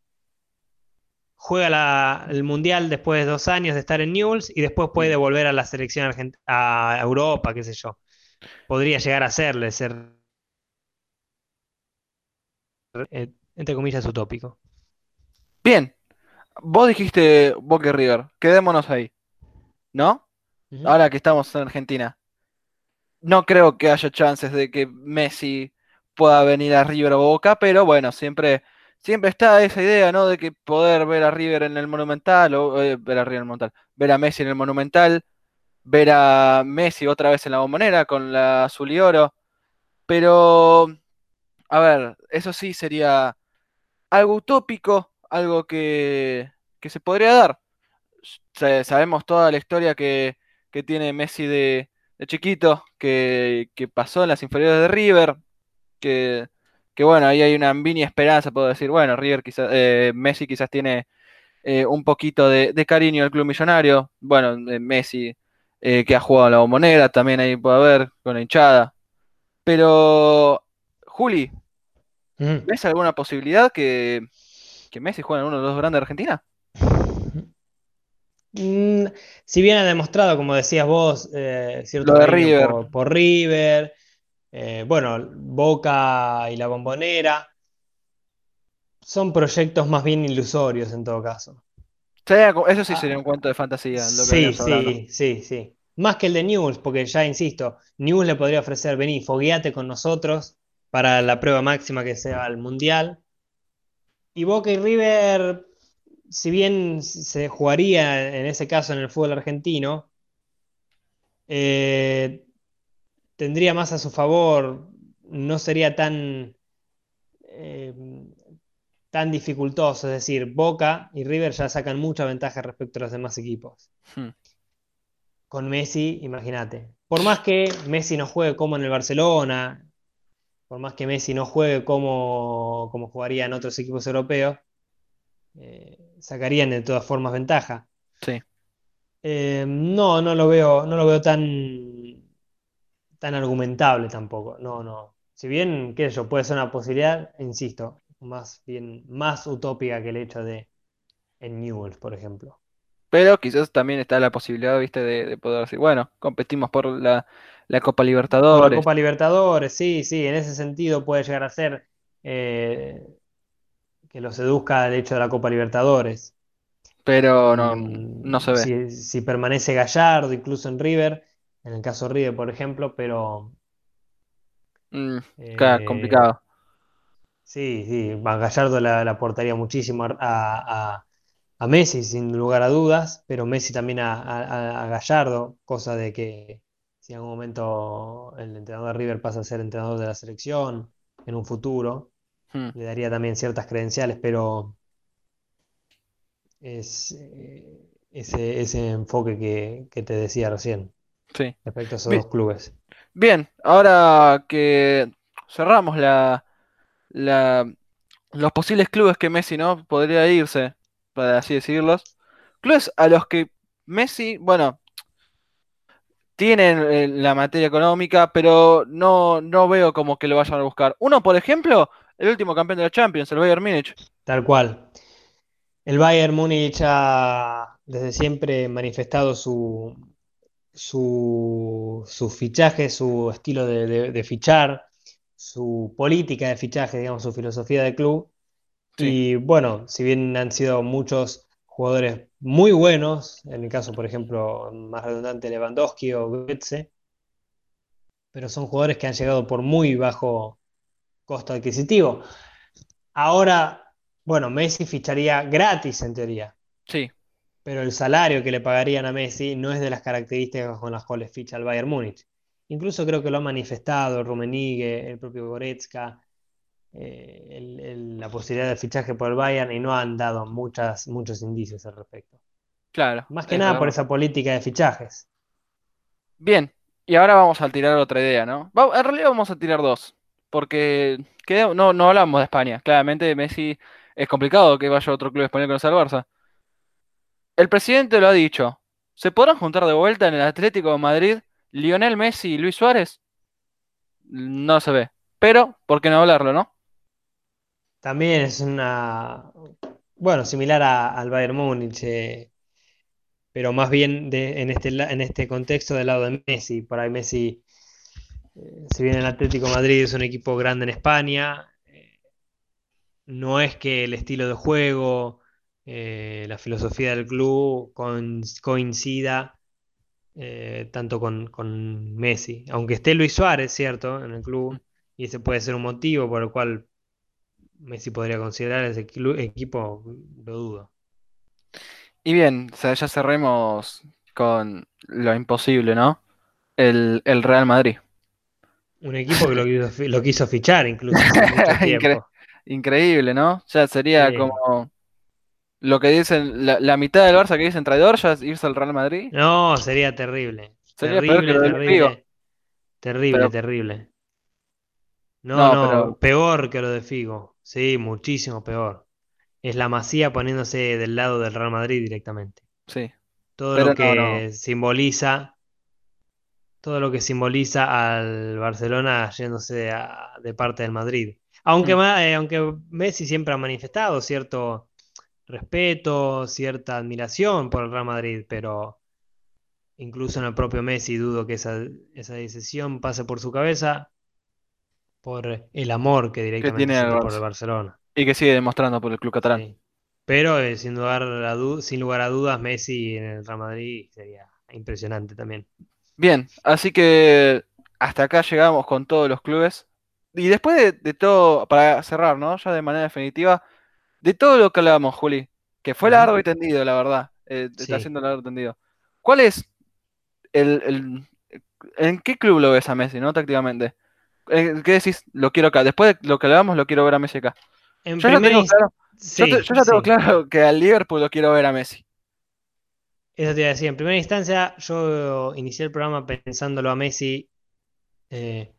juega la- el Mundial después de dos años de estar en Newell's y después puede volver a la selección argent- a Europa, qué sé yo. Podría llegar a hacerle ser, eh, entre comillas, utópico. Bien, vos dijiste Boca y River, quedémonos ahí, ¿no? Ahora que estamos en Argentina. No creo que haya chances de que Messi pueda venir a River o Boca, pero bueno, siempre, siempre está esa idea, ¿no? De que poder ver a River en el Monumental, o eh, ver a River en el Monumental, ver a Messi en el Monumental, ver a Messi otra vez en la Bombonera con la azul y oro. Pero, a ver, eso sí sería algo utópico, algo que, que se podría dar. Sa- Sabemos toda la historia que, que tiene Messi de, de chiquito, que, que pasó en las inferiores de River, que, que bueno, ahí hay una mini esperanza, puedo decir, bueno, River quizás, eh, Messi quizás tiene eh, un poquito de, de cariño al club millonario, bueno, eh, Messi eh, que ha jugado en la Bombonera, también ahí puede haber con la hinchada, pero Juli, Ujú. ¿ves alguna posibilidad que, que Messi juegue en uno de los dos grandes de Argentina? <laughs> Mm, si bien ha demostrado, como decías vos, eh, cierto Lo de River. por, por River, eh, bueno, Boca y la Bombonera, son proyectos más bien ilusorios en todo caso. Eso sí Ah, sería un cuento de fantasía, lo que Sí, sí, sí, sí. Más que el de Newell's, porque ya insisto, Newell's le podría ofrecer, vení, fogueate con nosotros para la prueba máxima que sea el Mundial. Y Boca y River, si bien se jugaría en ese caso en el fútbol argentino, eh, tendría más a su favor, no sería tan, eh, tan dificultoso. Es decir, Boca y River ya sacan mucha ventaja respecto a los demás equipos. Hmm. Con Messi, imagínate. Por más que Messi no juegue como en el Barcelona, por más que Messi no juegue como, como jugaría en otros equipos europeos, eh, sacarían de todas formas ventaja. Sí. Eh, no, no lo veo, no lo veo tan, tan argumentable tampoco. No, no. Si bien, qué sé yo, puede ser una posibilidad, insisto, más bien más utópica que el hecho de en Newell's, por ejemplo. Pero quizás también está la posibilidad, viste, de, de poder decir, bueno, competimos por la, la Copa Por la Libertadores, Copa Libertadores, sí, sí, en ese sentido puede llegar a ser eh, que lo seduzca el hecho de la Copa Libertadores. pero no, Mm, no se ve. si, si permanece Gallardo, incluso en River, en el caso de River, por ejemplo, pero Mm, claro, eh, complicado. sí, sí, Gallardo le, le aportaría muchísimo a, a- a Messi, sin lugar a dudas, pero Messi también a, a- a Gallardo, cosa de que si en algún momento el entrenador de River pasa a ser entrenador de la selección en un futuro, Mm, le daría también ciertas credenciales, pero es eh, ese, ese enfoque que, que te decía recién sí. respecto a esos Bien, dos clubes. bien, ahora que cerramos la, la, los posibles clubes que Messi no podría irse, para así decirlos, Clubes a los que Messi, bueno, tienen eh, la materia económica, pero no, no veo como que lo vayan a buscar. Uno, por ejemplo, el último campeón de la Champions, el Bayern Múnich. Tal cual. El Bayern Múnich ha desde siempre manifestado su, su, su fichaje, su estilo de, de- de fichar, su política de fichaje, digamos, su filosofía de club. Sí. Y bueno, si bien han sido muchos jugadores muy buenos, en el caso, por ejemplo, más redundante, Lewandowski o Götze, pero son jugadores que han llegado por muy bajo costo adquisitivo. Ahora, bueno, Messi ficharía gratis en teoría, Sí, pero el salario que le pagarían a Messi no es de las características con las cuales ficha el Bayern Múnich. Incluso creo que lo han manifestado Rummenigge, el propio Goretzka, eh, el- el- la posibilidad de fichaje por el Bayern y no han dado muchas, muchos indicios al respecto. claro. Más que nada por esa política de fichajes. Bien, y ahora vamos a tirar otra idea, ¿no? En realidad vamos a tirar dos, porque no, no hablamos de España. Claramente Messi es complicado que vaya a otro club español que no sea el Barça. El presidente lo ha dicho. ¿Se podrán juntar de vuelta en el Atlético de Madrid Lionel Messi y Luis Suárez? No se ve. Pero, ¿por qué no hablarlo, no? También es una, bueno, similar a- al Bayern Múnich, eh, pero más bien de- en este, en este contexto del lado de Messi. Por ahí Messi, eh, si bien el Atlético de Madrid es un equipo grande en España, eh, no es que el estilo de juego, eh, la filosofía del club con- coincida tanto con, con Messi. Aunque esté Luis Suárez, ¿cierto? En el club, y ese puede ser un motivo por el cual Messi podría considerar ese equipo, lo dudo. Y bien, o sea, ya cerremos con lo imposible, ¿no? El, el Real Madrid. Un equipo que lo quiso, lo quiso fichar incluso hace mucho. <laughs> Increíble, ¿no? Ya sería Sí. como lo que dicen, la, la mitad del Barça que dicen traidor, ya es irse al Real Madrid. No, sería terrible. Sería peor que Terrible, del terrible. Figo. Terrible, Pero- terrible. No, No, no, pero- peor que lo de Figo. Sí, muchísimo peor. Es la Masía poniéndose del lado del Real Madrid directamente. Sí. Todo Pero lo que no. simboliza, todo lo que simboliza al Barcelona yéndose a- de parte del Madrid. Aunque, Mm. eh, aunque Messi siempre ha manifestado cierto respeto, cierta admiración por el Real Madrid, pero incluso en el propio Messi dudo que esa, esa decisión pase por su cabeza por el amor que directamente tiene por el Barcelona. Y que sigue demostrando por el club catalán. Sí. Pero eh, sin lugar a sin lugar a dudas, Messi en el Real Madrid sería impresionante también. Bien, así que hasta acá llegamos con todos los clubes. Y después de, de todo, para cerrar, ¿no? Ya de manera definitiva, de todo lo que hablábamos, Juli, que fue largo y tendido, la verdad. eh, Sí. está siendo largo y tendido. ¿Cuál es el, el- ¿En qué club lo ves a Messi, no? Tácticamente. ¿En ¿Qué decís? Lo quiero acá. Después de lo que hablábamos, lo quiero ver a Messi acá. En Yo ya tengo claro, yo, sí, te- yo ya tengo sí. claro que al Liverpool lo quiero ver a Messi. Eso te iba a decir. En primera instancia, yo inicié el programa pensándolo a Messi, eh,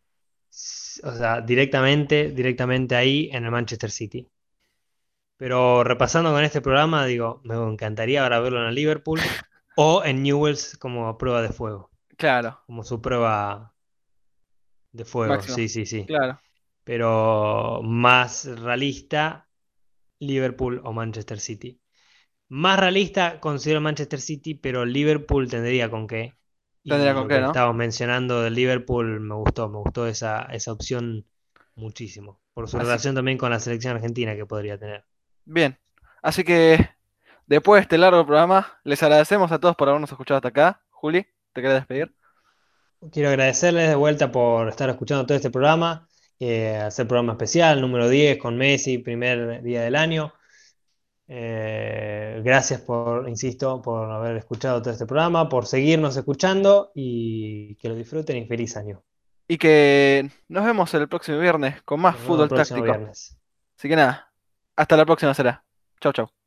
o sea, directamente, directamente ahí en el Manchester City. Pero repasando con este programa, digo, me encantaría ahora verlo en el Liverpool <laughs> o en Newell's como prueba de fuego, Claro, como su prueba de fuego. Máximo. Sí, sí, sí. claro. Pero más realista, Liverpool o Manchester City. Más realista considero Manchester City, pero Liverpool tendría con qué. Y Tendría con qué, que ¿no? estábamos mencionando del Liverpool me gustó, me gustó esa, esa opción muchísimo. Por su Así- relación también con la selección argentina que podría tener. Bien, así que después de este largo programa, les agradecemos a todos por habernos escuchado hasta acá. Juli, ¿te querés despedir? Quiero agradecerles de vuelta por estar escuchando todo este programa, eh, hacer programa especial, número 10 con Messi, primer día del año. Eh, gracias por, insisto, por haber escuchado todo este programa, por seguirnos escuchando y que lo disfruten y feliz año. Y que nos vemos el próximo viernes con más Nos fútbol táctico. viernes. Así que nada, hasta la próxima será. Chau, chau.